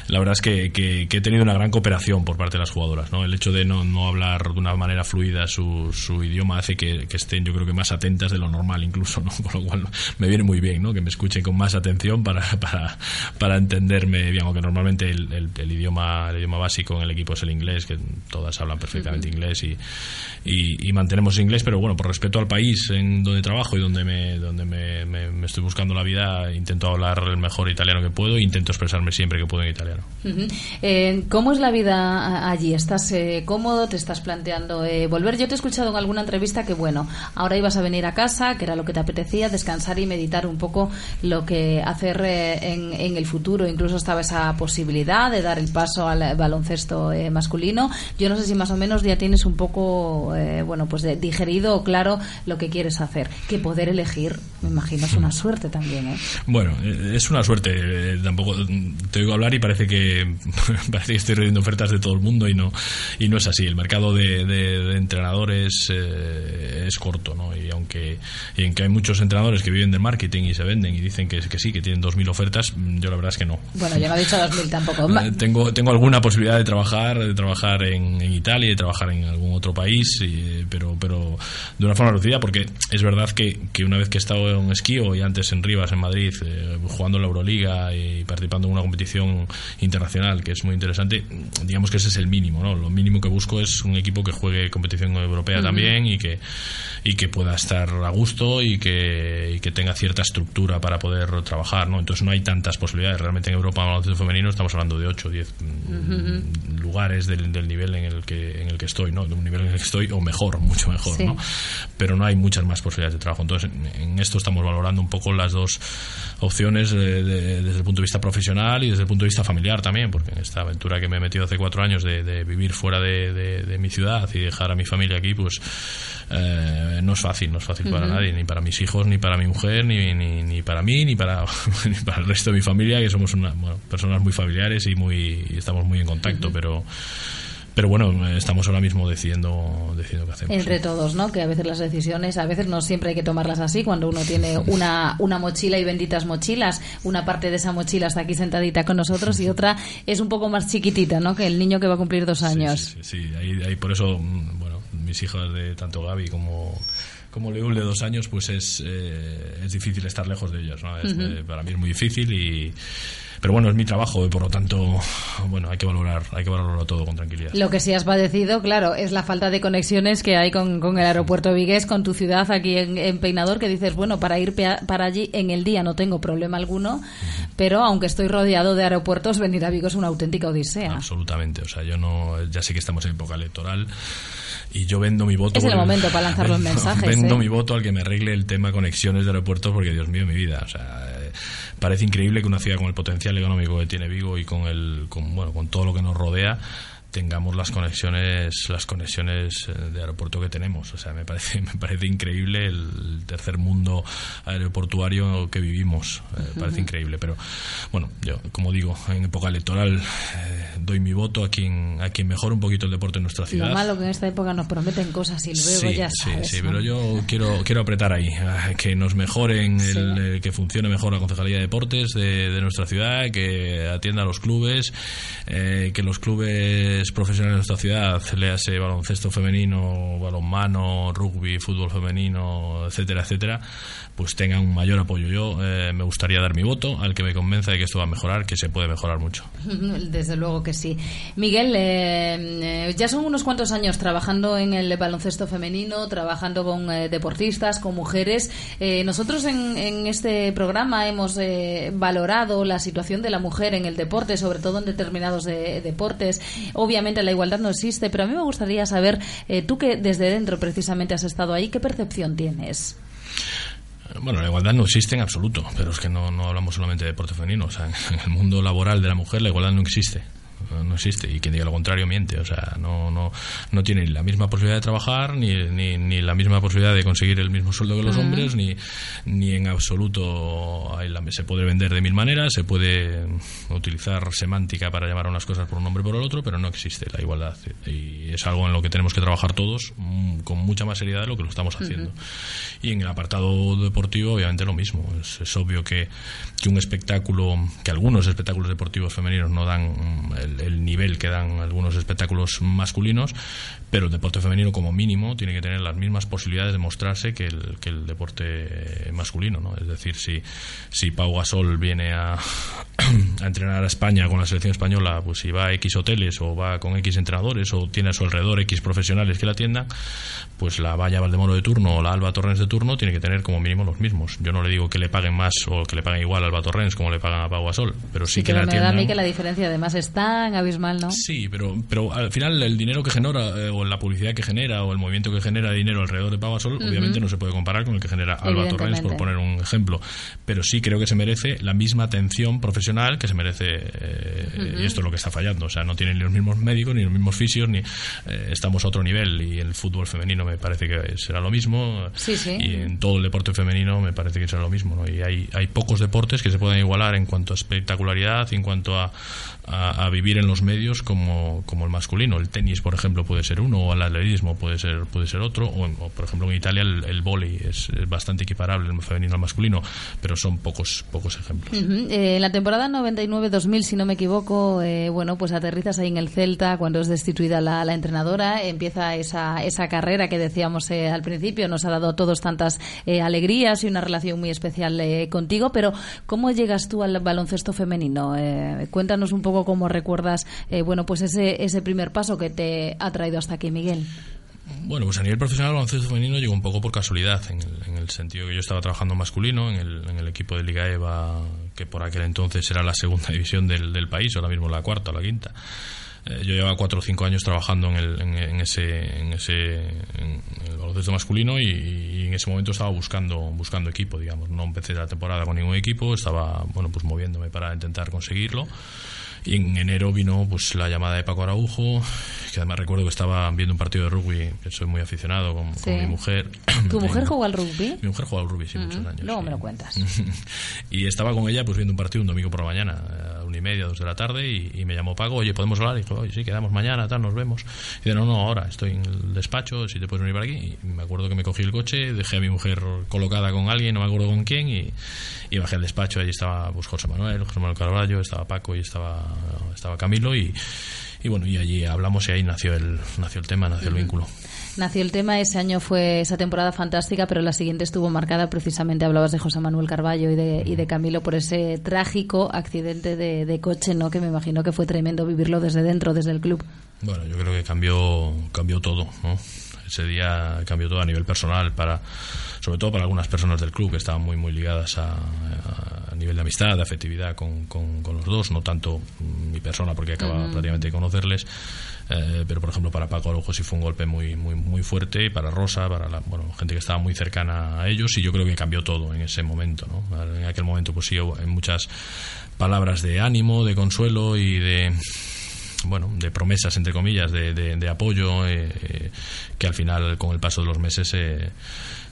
la verdad es que, que, he tenido una gran cooperación por parte de las jugadoras, ¿no? El hecho de no, no hablar de una manera fluida su, su idioma hace que, estén, yo creo que más atentas de lo normal incluso, ¿no? *laughs* Con lo cual me viene muy bien, ¿no? Que me escuchen con más atención para, para, para entenderme bien, aunque normalmente el, el, idioma, el idioma básico en el equipo es el inglés, que todas hablan perfectamente inglés y, y, mantenemos inglés, pero bueno, por respeto al país en donde trabajo y donde me, donde me, me, estoy buscando la vida, intento hablar el mejor italiano que puedo e intento expresarme siempre que puedo en italiano. Eh, ¿Cómo es la vida allí? ¿Estás eh, cómodo? ¿Te estás planteando eh, volver? Yo te he escuchado en alguna entrevista que, bueno, ahora ibas a venir a casa, que era lo que te apetecía, descansar y meditar un poco lo que hacer en, en, el futuro. Incluso estaba esa posibilidad de dar el paso al baloncesto masculino. Yo no sé si más o menos ya tienes un poco eh, bueno, pues de, digerido o claro lo que quieres hacer. Que poder elegir, me imagino, es una suerte también. ¿eh? Bueno, eh, es una suerte. Tampoco te oigo hablar y parece que *laughs* parece que estoy recibiendo ofertas de todo el mundo y no y no es así. El mercado de, entrenadores es corto, ¿no? Y aunque y aunque hay muchos entrenadores que viven del marketing y se venden y dicen que, que sí, que tienen 2.000 ofertas, yo la verdad es que no. Bueno, yo no he dicho 2.000 tampoco. *laughs* tengo, tengo alguna posibilidad de trabajar, de trabajar en, en Italia, de trabajar en algún otro país pero, pero de una forma reducida, porque es verdad que, que, una vez que he estado en esquío y antes en Rivas, en Madrid, eh, jugando en la Euroliga y participando en una competición internacional que es muy interesante, digamos que ese es el mínimo, ¿no? Lo mínimo que busco es un equipo que juegue competición europea también y que, y que pueda estar a gusto y que, y que tenga cierta estructura para poder trabajar, ¿no? Entonces no hay tantas posibilidades. Realmente en Europa, en el baloncesto femenino, estamos hablando de 8 o 10 lugares del, del, nivel en el que en el que estoy, ¿no? De un nivel en el que estoy o mejor, mucho mejor, ¿no? Pero no hay muchas más posibilidades de trabajo. Entonces, en esto estamos valorando un poco las dos opciones desde el punto de vista profesional y desde el punto de vista familiar también, porque en esta aventura que me he metido hace cuatro años de, vivir fuera de, mi ciudad y dejar a mi familia aquí, pues eh, no es fácil, no es fácil para nadie, ni para mis hijos, ni para mi mujer, ni, ni, para mí, ni para, *laughs* para el resto de mi familia, que somos una, personas muy familiares y muy estamos muy en contacto, pero pero bueno, estamos ahora mismo decidiendo, decidiendo qué hacemos. Entre todos, ¿no? Que a veces las decisiones, a veces no siempre hay que tomarlas así, cuando uno tiene *laughs* una, una mochila y benditas mochilas, una parte de esa mochila está aquí sentadita con nosotros y *laughs* otra es un poco más chiquitita, ¿no? Que el niño que va a cumplir dos años. Sí, sí, ahí, por eso, mm, bueno, mis hijas de tanto Gaby como como Leul de dos años, pues es, eh, es difícil estar lejos de ellos, ¿no? Eh, para mí es muy difícil y pero bueno, es mi trabajo y por lo tanto, bueno, hay que valorar, hay que valorarlo todo con tranquilidad. Lo que sí has padecido, claro, es la falta de conexiones que hay con, con el aeropuerto Vigués, con tu ciudad aquí en, Peinador, que dices, bueno, para ir para allí en el día no tengo problema alguno, pero aunque estoy rodeado de aeropuertos, venir a Vigo es una auténtica odisea. Absolutamente, o sea, yo no, ya sé que estamos en época electoral y yo vendo mi voto. Es el momento para lanzar los *laughs* mensajes. Vendo ¿eh? mi voto al que me arregle el tema conexiones de aeropuertos porque, Dios mío, mi vida. O sea, parece increíble que una ciudad con el potencial económico que tiene Vigo y con el con, bueno con todo lo que nos rodea tengamos las conexiones las conexiones eh, de aeropuerto que tenemos o sea me parece *laughs* me parece increíble el tercer mundo aeroportuario que vivimos parece increíble pero bueno yo como digo en época electoral eh, doy mi voto a quien a quien mejore un poquito el deporte en nuestra ciudad lo malo que en esta época nos prometen cosas y luego ya sabes, sí sí pero yo quiero quiero apretar ahí que nos mejoren el, que funcione mejor la concejalía de deportes de, nuestra ciudad que atienda a los clubes eh, que los clubes profesionales de nuestra ciudad, léase baloncesto femenino, balonmano, rugby, fútbol femenino, etcétera, etcétera, pues tengan un mayor apoyo. Yo eh, me gustaría dar mi voto al que me convenza de que esto va a mejorar, que se puede mejorar mucho. *laughs* Desde luego que sí. Miguel, eh, eh, ya son unos cuantos años trabajando en el baloncesto femenino, trabajando con deportistas, con mujeres. nosotros en, en, este programa hemos valorado la situación de la mujer en el deporte, sobre todo en determinados deportes. Obviamente la igualdad no existe, pero a mí me gustaría saber, tú que desde dentro precisamente has estado ahí, ¿qué percepción tienes? Bueno, la igualdad no existe en absoluto, pero es que no, no hablamos solamente de deporte femenino. O sea, en el mundo laboral de la mujer la igualdad no existe no existe. Y quien diga lo contrario miente. O sea no no no tiene la misma posibilidad de trabajar ni, ni, la misma posibilidad de conseguir el mismo sueldo que los hombres ni, ni en absoluto se puede vender de mil maneras se puede utilizar semántica para llamar a unas cosas por un nombre por el otro pero no existe la igualdad. Y es algo en lo que tenemos que trabajar todos mm, con mucha más seriedad de lo que lo estamos haciendo. Y en el apartado deportivo obviamente lo mismo. Es, es obvio que, que un espectáculo que algunos espectáculos deportivos femeninos no dan mm, el, el, nivel que dan algunos espectáculos masculinos, pero el deporte femenino como mínimo tiene que tener las mismas posibilidades de mostrarse que el, que el deporte masculino. ¿no? Es decir, si, si Pau Gasol viene a, *clears throat* a entrenar a España con la selección española, pues si va a X hoteles o va con X entrenadores o tiene a su alrededor X profesionales que la atiendan, pues la Valla Valdemoro de turno o la Alba Torrens de turno tiene que tener como mínimo los mismos. Yo no le digo que le paguen más o que le paguen igual a Alba Torrens como le pagan a Pau Gasol, pero sí, que la atiendan. Me da a mí que la diferencia además es tan abismal, ¿no? Sí, pero, pero al final el dinero que genera eh, la publicidad que genera o el movimiento que genera dinero alrededor de Pagasol, obviamente no se puede comparar con el que genera Alba Torrens, por poner un ejemplo. Pero sí creo que se merece la misma atención profesional que se merece, eh, y esto es lo que está fallando. O sea, no tienen ni los mismos médicos, ni los mismos fisios, ni eh, estamos a otro nivel. Y el fútbol femenino me parece que será lo mismo. Y en todo el deporte femenino me parece que será lo mismo. ¿no? Y hay, hay pocos deportes que se pueden igualar en cuanto a espectacularidad, en cuanto a, a, vivir en los medios como, como, el masculino. El tenis, por ejemplo, puede ser uno, o el atletismo puede ser, puede ser otro, o, por ejemplo en Italia el, el vóley es, bastante equiparable el femenino al masculino, pero son pocos, pocos ejemplos. Eh, en la temporada 99-2000, si no me equivoco, eh, bueno, pues aterrizas ahí en el Celta cuando es destituida la, entrenadora, empieza esa, esa carrera que decíamos eh, al principio, nos ha dado a todos tantas alegrías y una relación muy especial contigo, pero ¿cómo llegas tú al baloncesto femenino? cuéntanos un poco cómo recuerdas, eh, bueno, pues ese, ese primer paso que te ha traído hasta aquí, Miguel. Bueno, pues a nivel profesional el baloncesto femenino llegó un poco por casualidad, en el, sentido que yo estaba trabajando masculino en el, en el, equipo de Liga EVA, que por aquel entonces era la segunda *laughs* división del, del país, ahora mismo la cuarta o la quinta. Eh, yo llevaba cuatro o cinco años trabajando en, el, en, ese, en ese en el baloncesto masculino y, y, en ese momento estaba buscando buscando equipo, digamos. No empecé la temporada con ningún equipo, estaba bueno pues moviéndome para intentar conseguirlo. Y en enero vino pues la llamada de Paco Araujo, que además recuerdo que estaba viendo un partido de rugby, que soy muy aficionado con, mi mujer. ¿Tu mujer jugó al rugby? Mi mujer jugó al rugby, sí, muchos años. Luego me lo cuentas. *laughs* y estaba con ella pues viendo un partido un domingo por la mañana, a una y media, dos de la tarde, y, me llamó Paco, oye, ¿podemos hablar? Y oye, sí, quedamos mañana, tal, nos vemos. Y dice, no, no, ahora estoy en el despacho, si te puedes venir para aquí. Y me acuerdo que me cogí el coche, dejé a mi mujer colocada con alguien, no me acuerdo con quién, y, bajé al despacho, allí estaba pues, José Manuel, José Manuel Carvalho, estaba Paco y estaba, estaba Camilo, y, y bueno, y allí hablamos y ahí nació el, nació el tema, nació el vínculo. Nació el tema, ese año fue esa temporada fantástica, pero la siguiente estuvo marcada precisamente, hablabas de José Manuel Carballo y de, y de Camilo, por ese trágico accidente de, de, coche, ¿no? que me imagino que fue tremendo vivirlo desde dentro, desde el club. Bueno, yo creo que cambió, cambió todo, ¿no? Ese día cambió todo a nivel personal, para, sobre todo para algunas personas del club que estaban muy, muy ligadas a, a nivel de amistad, de afectividad con, con, con, los dos, no tanto mi persona porque acaba uh -huh. prácticamente de conocerles, eh, pero por ejemplo para Paco Arojo sí fue un golpe muy muy muy fuerte y para Rosa para la bueno gente que estaba muy cercana a ellos y yo creo que cambió todo en ese momento ¿no? en aquel momento pues sí en muchas palabras de ánimo de consuelo y de bueno, de promesas, entre comillas, de apoyo, eh, eh, que al final, con el paso de los meses, eh,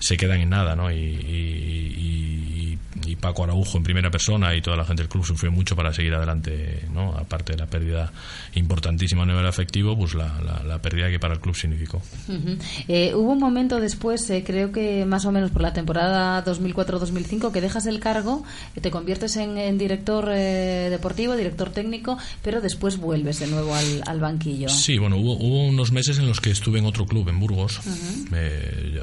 se quedan en nada, ¿no? Y, y, y, Paco Araujo en primera persona y toda la gente del club sufrió mucho para seguir adelante, ¿no? Aparte de la pérdida importantísima a nivel afectivo, pues la, la, la pérdida que para el club significó. Uh -huh. eh, hubo un momento después, eh, creo que más o menos por la temporada 2004-2005, que dejas el cargo, te conviertes en, en director eh, deportivo, director técnico, pero después vuelves de nuevo al, al banquillo. Sí, bueno, hubo, hubo, unos meses en los que estuve en otro club, en Burgos. Me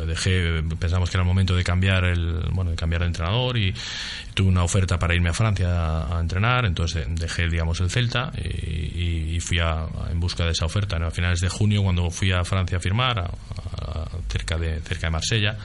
dejé, pensamos que era el momento de cambiar el, bueno, de cambiar de entrenador y tuve una oferta para irme a Francia a, entrenar, entonces dejé, digamos, el Celta y, y fui a, en busca de esa oferta. A finales de junio, cuando fui a Francia a firmar, a, cerca de cerca de Marsella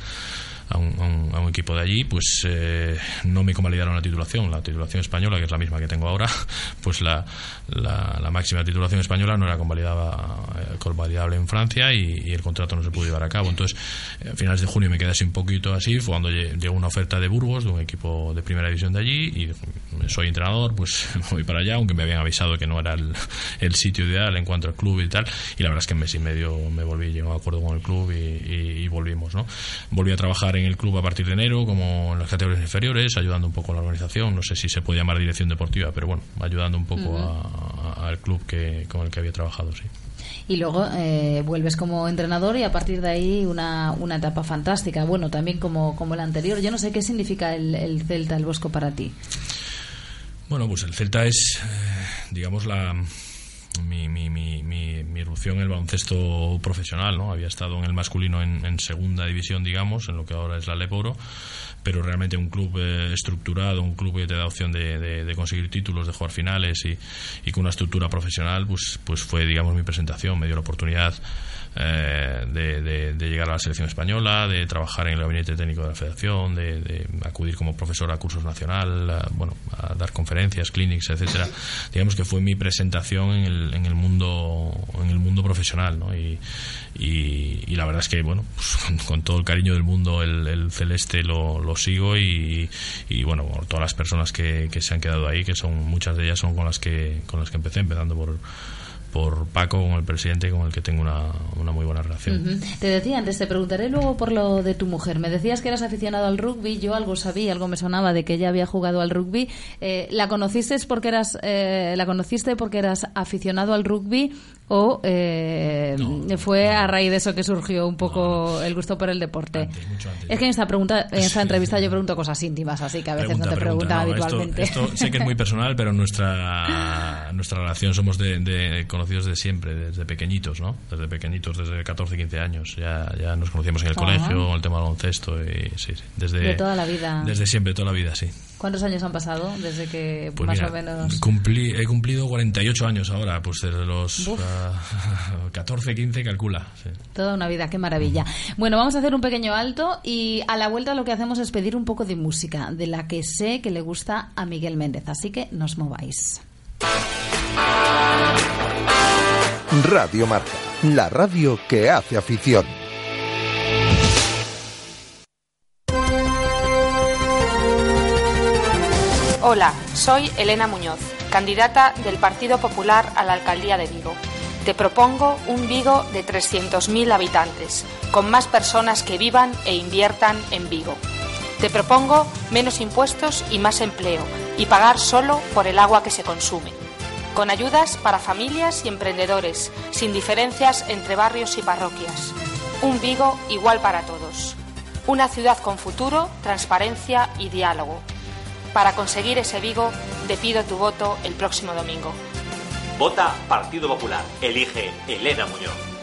a un, a un, equipo de allí, pues eh, no me convalidaron la titulación, la titulación española, que es la misma que tengo ahora, *laughs* pues la, la, máxima titulación española no era eh, convalidable en Francia y, el contrato no se pudo llevar a cabo. Entonces, eh, a finales de junio me quedé así un poquito así, fue cuando llegó una oferta de Burgos, de un equipo de primera división de allí, y soy entrenador, pues *laughs* voy para allá, aunque me habían avisado que no era el, *laughs* el sitio ideal en cuanto al club y tal, y la verdad es que en mes y medio me volví, llegué a acuerdo con el club y, y, y volvimos, ¿no? Volví a trabajar en el club a partir de enero, como en las categorías inferiores, ayudando un poco a la organización. No sé si se puede llamar dirección deportiva, pero bueno, ayudando un poco al club que, con el que había trabajado, sí. Y luego eh, vuelves como entrenador y a partir de ahí una, una etapa fantástica. Bueno, también como, como el anterior. Yo no sé qué significa el, el Celta, el Bosco para ti. Bueno, pues el Celta es, eh, digamos, la, mi, mi, mi, mi, irrupción en el baloncesto profesional, ¿no? Había estado en el masculino en, segunda división, digamos, en lo que ahora es la Leporo, pero realmente un club eh, estructurado, un club que te da opción de, de, conseguir títulos, de jugar finales y, y, con una estructura profesional, pues, pues fue, digamos, mi presentación, me dio la oportunidad eh, de, llegar a la selección española, de trabajar en el gabinete técnico de la federación, de, acudir como profesor a cursos nacional, a, bueno, a dar conferencias, clinics, etcétera. Digamos que fue mi presentación en el, en el mundo en el mundo profesional, ¿no? Y, y, la verdad es que bueno, pues, *laughs* con, todo el cariño del mundo el, celeste lo, lo sigo y, y, bueno, todas las personas que, que se han quedado ahí, que son muchas de ellas son con las que con las que empecé, empezando por por Paco, con el presidente, con el que tengo una, una muy buena relación. Te decía antes, te preguntaré luego por lo de tu mujer. Me decías que eras aficionado al rugby, yo algo sabía, algo me sonaba de que ella había jugado al rugby. Eh, ¿La conociste porque eras, eh, la conociste porque eras aficionado al rugby o eh, fue a raíz de eso que surgió un poco el gusto por el deporte? Es que en esta pregunta, en esta entrevista yo pregunto cosas íntimas, así que a veces no te preguntan habitualmente. Esto, sé que es muy personal, pero nuestra nuestra relación somos de, conocidos de siempre, desde pequeñitos, ¿no? Desde pequeñitos, desde 14, 15 años. Ya, ya nos conocíamos en el colegio, con el tema del baloncesto y sí, desde de toda la vida. Desde siempre, toda la vida, sí. ¿Cuántos años han pasado desde que pues más o menos? Cumplí, he cumplido 48 años ahora, pues desde los 14, 15, *laughs* calcula. Toda una vida, qué maravilla. Bueno, vamos a hacer un pequeño alto y a la vuelta lo que hacemos es pedir un poco de música, de la que sé que le gusta a Miguel Méndez. Así que nos mováis. Radio Marca, la radio que hace afición. Hola, soy Elena Muñoz, candidata del Partido Popular a la Alcaldía de Vigo. Te propongo un Vigo de 300.000 habitantes, con más personas que vivan e inviertan en Vigo. Te propongo menos impuestos y más empleo, y pagar solo por el agua que se consume. Con ayudas para familias y emprendedores, sin diferencias entre barrios y parroquias. Un Vigo igual para todos. Una ciudad con futuro, transparencia y diálogo para conseguir ese Vigo, te pido tu voto el próximo domingo. Vota Partido Popular. Elige Elena Muñoz.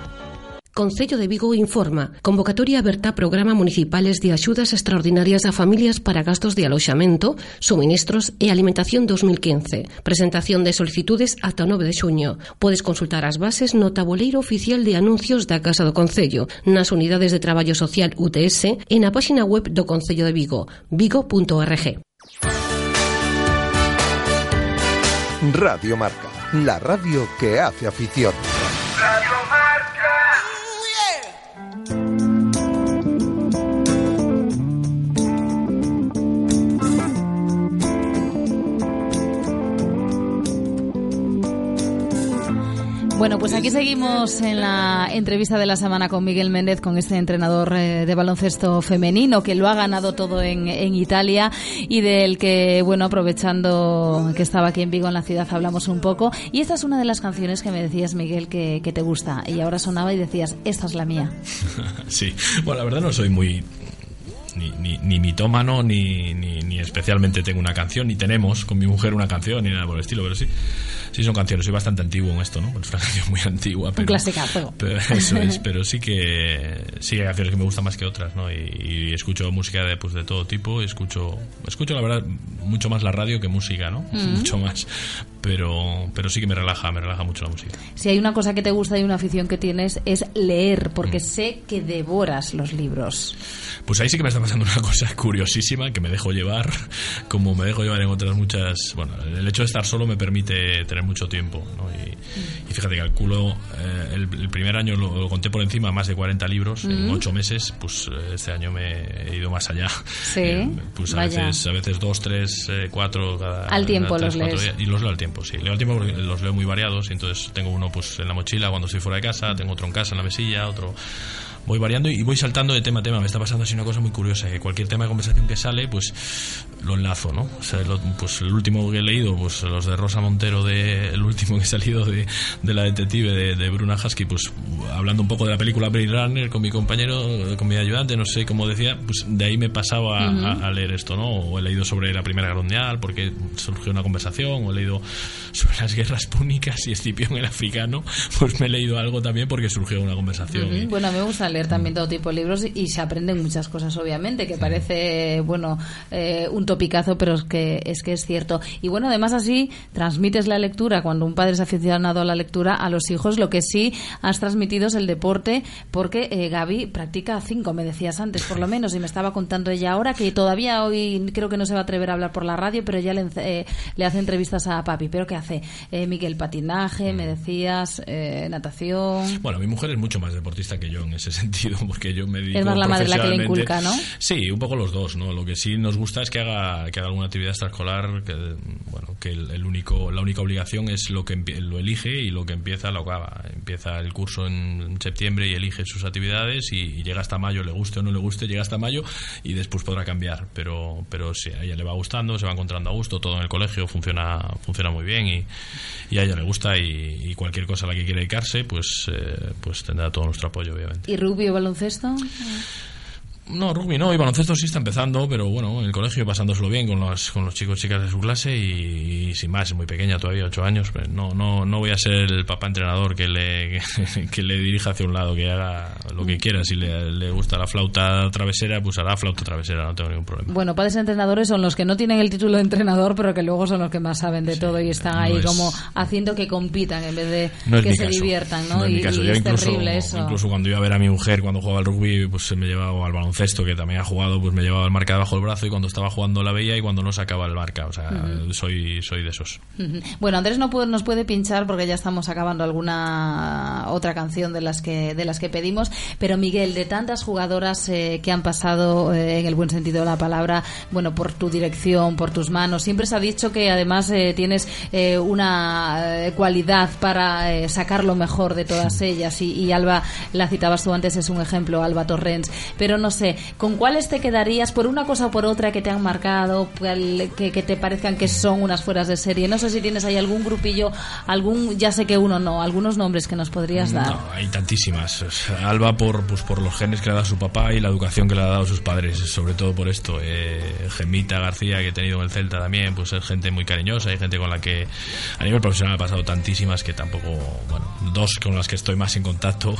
Concello de Vigo informa. Convocatoria aberta a programa municipales de axudas extraordinarias a familias para gastos de aloxamento, suministros e alimentación 2015. Presentación de solicitudes ata o 9 de xuño. Podes consultar as bases no tabuleiro oficial de anuncios da Casa do Concello, nas unidades de traballo social UTS e na páxina web do Concello de Vigo, vigo.org. Radio Marca, la radio que hace afición. Bueno, pues aquí seguimos en la entrevista de la semana con Miguel Méndez, con este entrenador eh, de baloncesto femenino que lo ha ganado todo en, Italia y del que, bueno, aprovechando que estaba aquí en Vigo, en la ciudad, hablamos un poco. Y esta es una de las canciones que me decías, Miguel, que, que te gusta. Y ahora sonaba y decías, esta es la mía. *laughs* sí, bueno, la verdad no soy muy ni, ni, ni mitómano, ni, ni, ni, especialmente tengo una canción, ni tenemos con mi mujer una canción, ni nada por el estilo, pero sí, sí son canciones. Soy bastante antiguo en esto, ¿no? Es una canción muy antigua. Pero, Un clasicazo. Pero, eso es, *laughs* pero sí que sí hay canciones que me gustan más que otras, ¿no? Y, y escucho música de, pues, de todo tipo, escucho, escucho la verdad mucho más la radio que música, ¿no? Mm. *laughs* Mucho más. Pero, pero sí que me relaja, me relaja mucho la música. Si hay una cosa que te gusta y una afición que tienes es leer, porque sé que devoras los libros. Pues ahí sí que me está pasando una cosa curiosísima que me dejo llevar, como me dejo llevar en otras muchas. Bueno, el hecho de estar solo me permite tener mucho tiempo. ¿no? Y, y, fíjate, calculo, eh, el, el, primer año lo, lo, conté por encima, más de 40 libros Mm. en 8 meses, pues eh, este año me he ido más allá. Sí. *laughs* Eh, pues a Vaya. veces, a veces dos, tres, eh, cuatro cada. Al tiempo cada los lees. días. Y los leo al tiempo, sí. Leo al tiempo porque los leo muy variados. Y entonces tengo uno pues en la mochila cuando estoy fuera de casa, tengo otro en casa en la mesilla, otro voy variando y voy saltando de tema a tema. Me está pasando así una cosa muy curiosa, que cualquier tema de conversación que sale, pues lo enlazo, ¿no? O sea, lo- pues el último que he leído, pues los de Rosa Montero, de, el último que he salido de, de la detective de, de Bruna Husky, pues hablando un poco de la película Blade Runner con mi compañero, con mi ayudante, no sé cómo decía, pues de ahí me pasaba a- Ujú. a, a leer esto, ¿no? O he leído sobre la Primera Guerra Mundial porque surgió una conversación, o he leído sobre las guerras púnicas y Escipión el africano, *laughs* pues me he leído algo también porque surgió una conversación. Ujú. y- Bueno, me gusta leer Mm. también todo tipo de libros y se aprenden muchas cosas, obviamente, que parece, bueno, eh, un topicazo, pero es que, es que es cierto. Y bueno, además así transmites la lectura, cuando un padre es aficionado a la lectura, a los hijos, lo que sí has transmitido es el deporte, porque eh, Gaby practica cinco, me decías antes, por lo *laughs* menos, y me estaba contando ella ahora que todavía hoy creo que no se va a atrever a hablar por la radio, pero ya le, eh, le hace entrevistas a papi. ¿Pero qué hace? Eh, Miguel, patinaje, me decías, eh, natación... Bueno, mi mujer es mucho más deportista que yo en ese sentido, porque yo me dedico Es más la madre la que le inculca, ¿no? Sí, un poco los dos, ¿no? Lo que sí nos gusta es que haga, que haga alguna actividad extraescolar, que, bueno, que el, el único, la única obligación es lo que lo elige y lo que empieza lo acaba. Empieza el curso en septiembre y elige sus actividades y, y llega hasta mayo, le guste o no le guste, llega hasta mayo y después podrá cambiar. Pero, pero sí, a ella le va gustando, se va encontrando a gusto, todo en el colegio funciona, funciona muy bien y, y a ella le gusta y, y cualquier cosa a la que quiera dedicarse, pues, eh, pues tendrá todo nuestro apoyo, obviamente. ¿Y rugby o baloncesto? No, rugby no, y baloncesto sí está empezando, pero bueno, en el colegio pasándoselo bien con los, con los chicos y chicas de su clase y, y sin más, es muy pequeña todavía, ocho años, pero no, no, no voy a ser el papá entrenador que le, *laughs* que, le dirija hacia un lado, que haga lo que quiera, si le, le gusta la flauta travesera, pues hará flauta travesera, no tengo ningún problema. Bueno, padres entrenadores son los que no tienen el título de entrenador, pero que luego son los que más saben de todo y están ahí es- como haciendo que compitan en vez de No que se caso. diviertan, ¿no? No es y mi caso. y Yo es incluso, terrible eso. incluso cuando iba a ver a mi mujer cuando jugaba al rugby, pues se me llevaba al baloncesto, que también ha jugado, pues me llevaba el marca debajo del brazo y cuando estaba jugando la veía y cuando no sacaba el marca. O sea, soy, soy de esos. Bueno, Andrés no puede- nos puede pinchar porque ya estamos acabando alguna otra canción de las que de las que pedimos, pero Miguel, de tantas jugadoras eh, que han pasado eh, en el buen sentido de la palabra, bueno, por tu dirección, por tus manos, siempre se ha dicho que además eh, tienes eh, una eh, cualidad para sacar lo mejor de todas ellas y, y Alba, la citabas tú antes, es un ejemplo, Alba Torrens, pero no sé, ¿con cuáles te quedarías por una cosa o por otra que te han marcado, que, que te parezcan que son unas fueras de serie? No sé si tienes ahí algún grupillo, algún, ya sé que uno no, algunos nombres que nos podrías dar. No, hay tantísimas. Alba por, pues, por los genes que le ha dado su papá y la educación que le ha dado sus padres, sobre todo por esto. Eh, Gemita García, que he tenido en el Celta también, pues es gente muy cariñosa, hay gente con la que a nivel profesional ha pasado tantísimas que tampoco, bueno, dos con las que estoy más en contacto.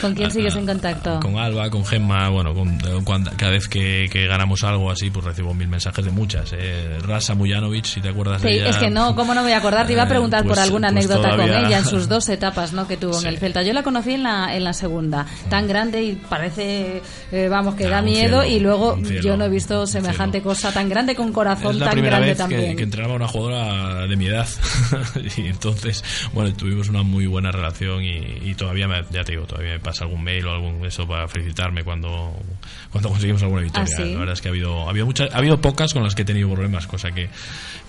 ¿Con quién *laughs* sigues en contacto? Con Alba, con Gemma, bueno, con- cuando- cada vez que, que ganamos algo así, pues recibo mil mensajes de muchas. Eh. Rasa Mujanovic, si te acuerdas de ella. es que no, ¿cómo no me voy a acordar? Te iba a Eh, preguntar pues- por alguna pues anécdota todavía- con ella en *laughs* sus dos etapas ¿no? que tuvo en el Celta. Yo la conocí en la, en la segunda, tan grande y parece, eh, vamos, que Ah, da miedo cielo, y luego cielo, yo no he visto semejante cosa tan grande con corazón Es la tan primera grande vez que, también. que entrenaba una jugadora de mi edad *laughs* y entonces bueno tuvimos una muy buena relación y, y todavía me, ya te digo todavía me pasa algún mail o algún eso para felicitarme cuando cuando conseguimos alguna victoria. ¿Ah, sí? La verdad es que ha habido, ha habido muchas, ha habido pocas con las que he tenido problemas, cosa que,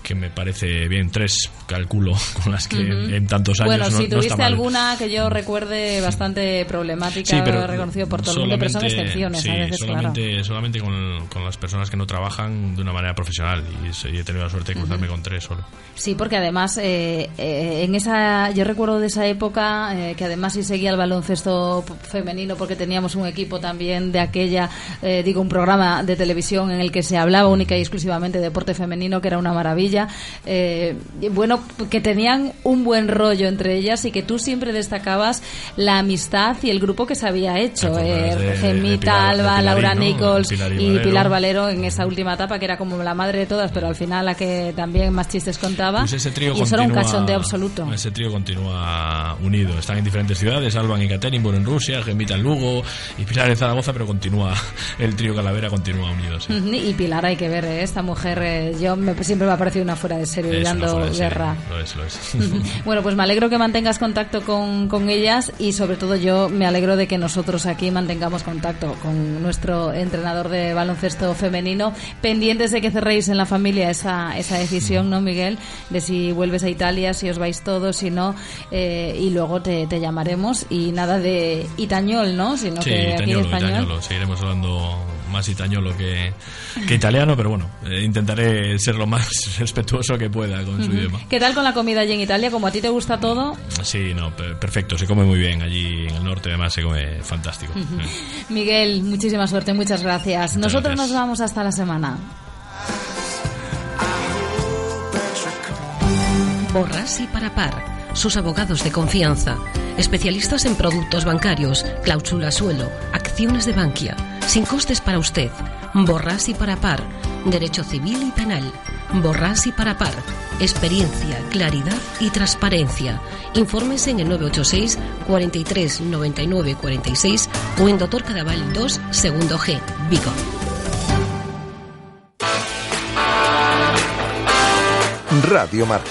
que me parece bien. Tres, calculo, *laughs* con las que en tantos años Bueno, no, si tuviste alguna que yo recuerde bastante problemática, Sí, pero reconocido por todo el mundo, pero son excepciones sí, a veces, solamente, solamente con, con las personas que no trabajan de una manera profesional y, he tenido la suerte de cruzarme con tres solo. Sí, porque además eh, eh, en esa, yo recuerdo de esa época eh, que además sí seguía el baloncesto femenino porque teníamos un equipo también de aquella, digo, un programa de televisión en el que se hablaba única y exclusivamente de deporte femenino, que era una maravilla. Eh, bueno, que tenían un buen rollo entre ellas y que tú siempre destacabas la amistad y el grupo que se había hecho. Eh, Gemita, Alba, Laura ¿no? Nichols Pilar y y Valero. Pilar Valero en esa última etapa que era como la madre de todas, pero al final la que también más chistes contaba. Pues ese trío y eso era un cachondeo absoluto. Ese trío continúa unido. Están en diferentes ciudades, Alban y Katerinburg en Rusia, Gemita en Lugo y Pilar en Zaragoza, pero continúa el trío Calavera continúa unido. sí. Y Pilar, hay que ver, ¿eh? esta mujer, eh, yo me, siempre me ha parecido una fuera de serie Es dando serie, guerra. Lo es, lo es. *laughs* *laughs* Bueno, pues me alegro que mantengas contacto con, con ellas y sobre todo yo me alegro de que nosotros aquí mantengamos contacto con nuestro entrenador de baloncesto femenino, pendientes de que cerréis en la familia esa, esa decisión, ¿no, Miguel? De si vuelves a Italia, si os vais todos, si no, eh, y luego te, te llamaremos y nada de Itañol, ¿no? Sino Sí, que aquí itañolo, español. itañolo. Seguiremos hablando más itañolo que, que italiano, pero bueno, eh, intentaré ser lo más *laughs* respetuoso que pueda con su Ujú. idioma. ¿Qué tal con la comida allí en Italia? Como a ti te gusta todo, Sí, no, per- perfecto, se come muy bien. Allí en el norte además se come fantástico. Ujú. Eh. Miguel, muchísima suerte, muchas gracias. Nosotros gracias. nos vamos hasta la semana. Borras y para par. Sus abogados de confianza. Especialistas en productos bancarios, cláusula suelo, acciones de Bankia. Sin costes para usted. Borras y para par. Derecho civil y penal. Borras y para par. Experiencia, claridad y transparencia. Infórmese en el 986 43 99 46 o en Doctor Cadaval 2, segundo G, Vigo. Radio Marca,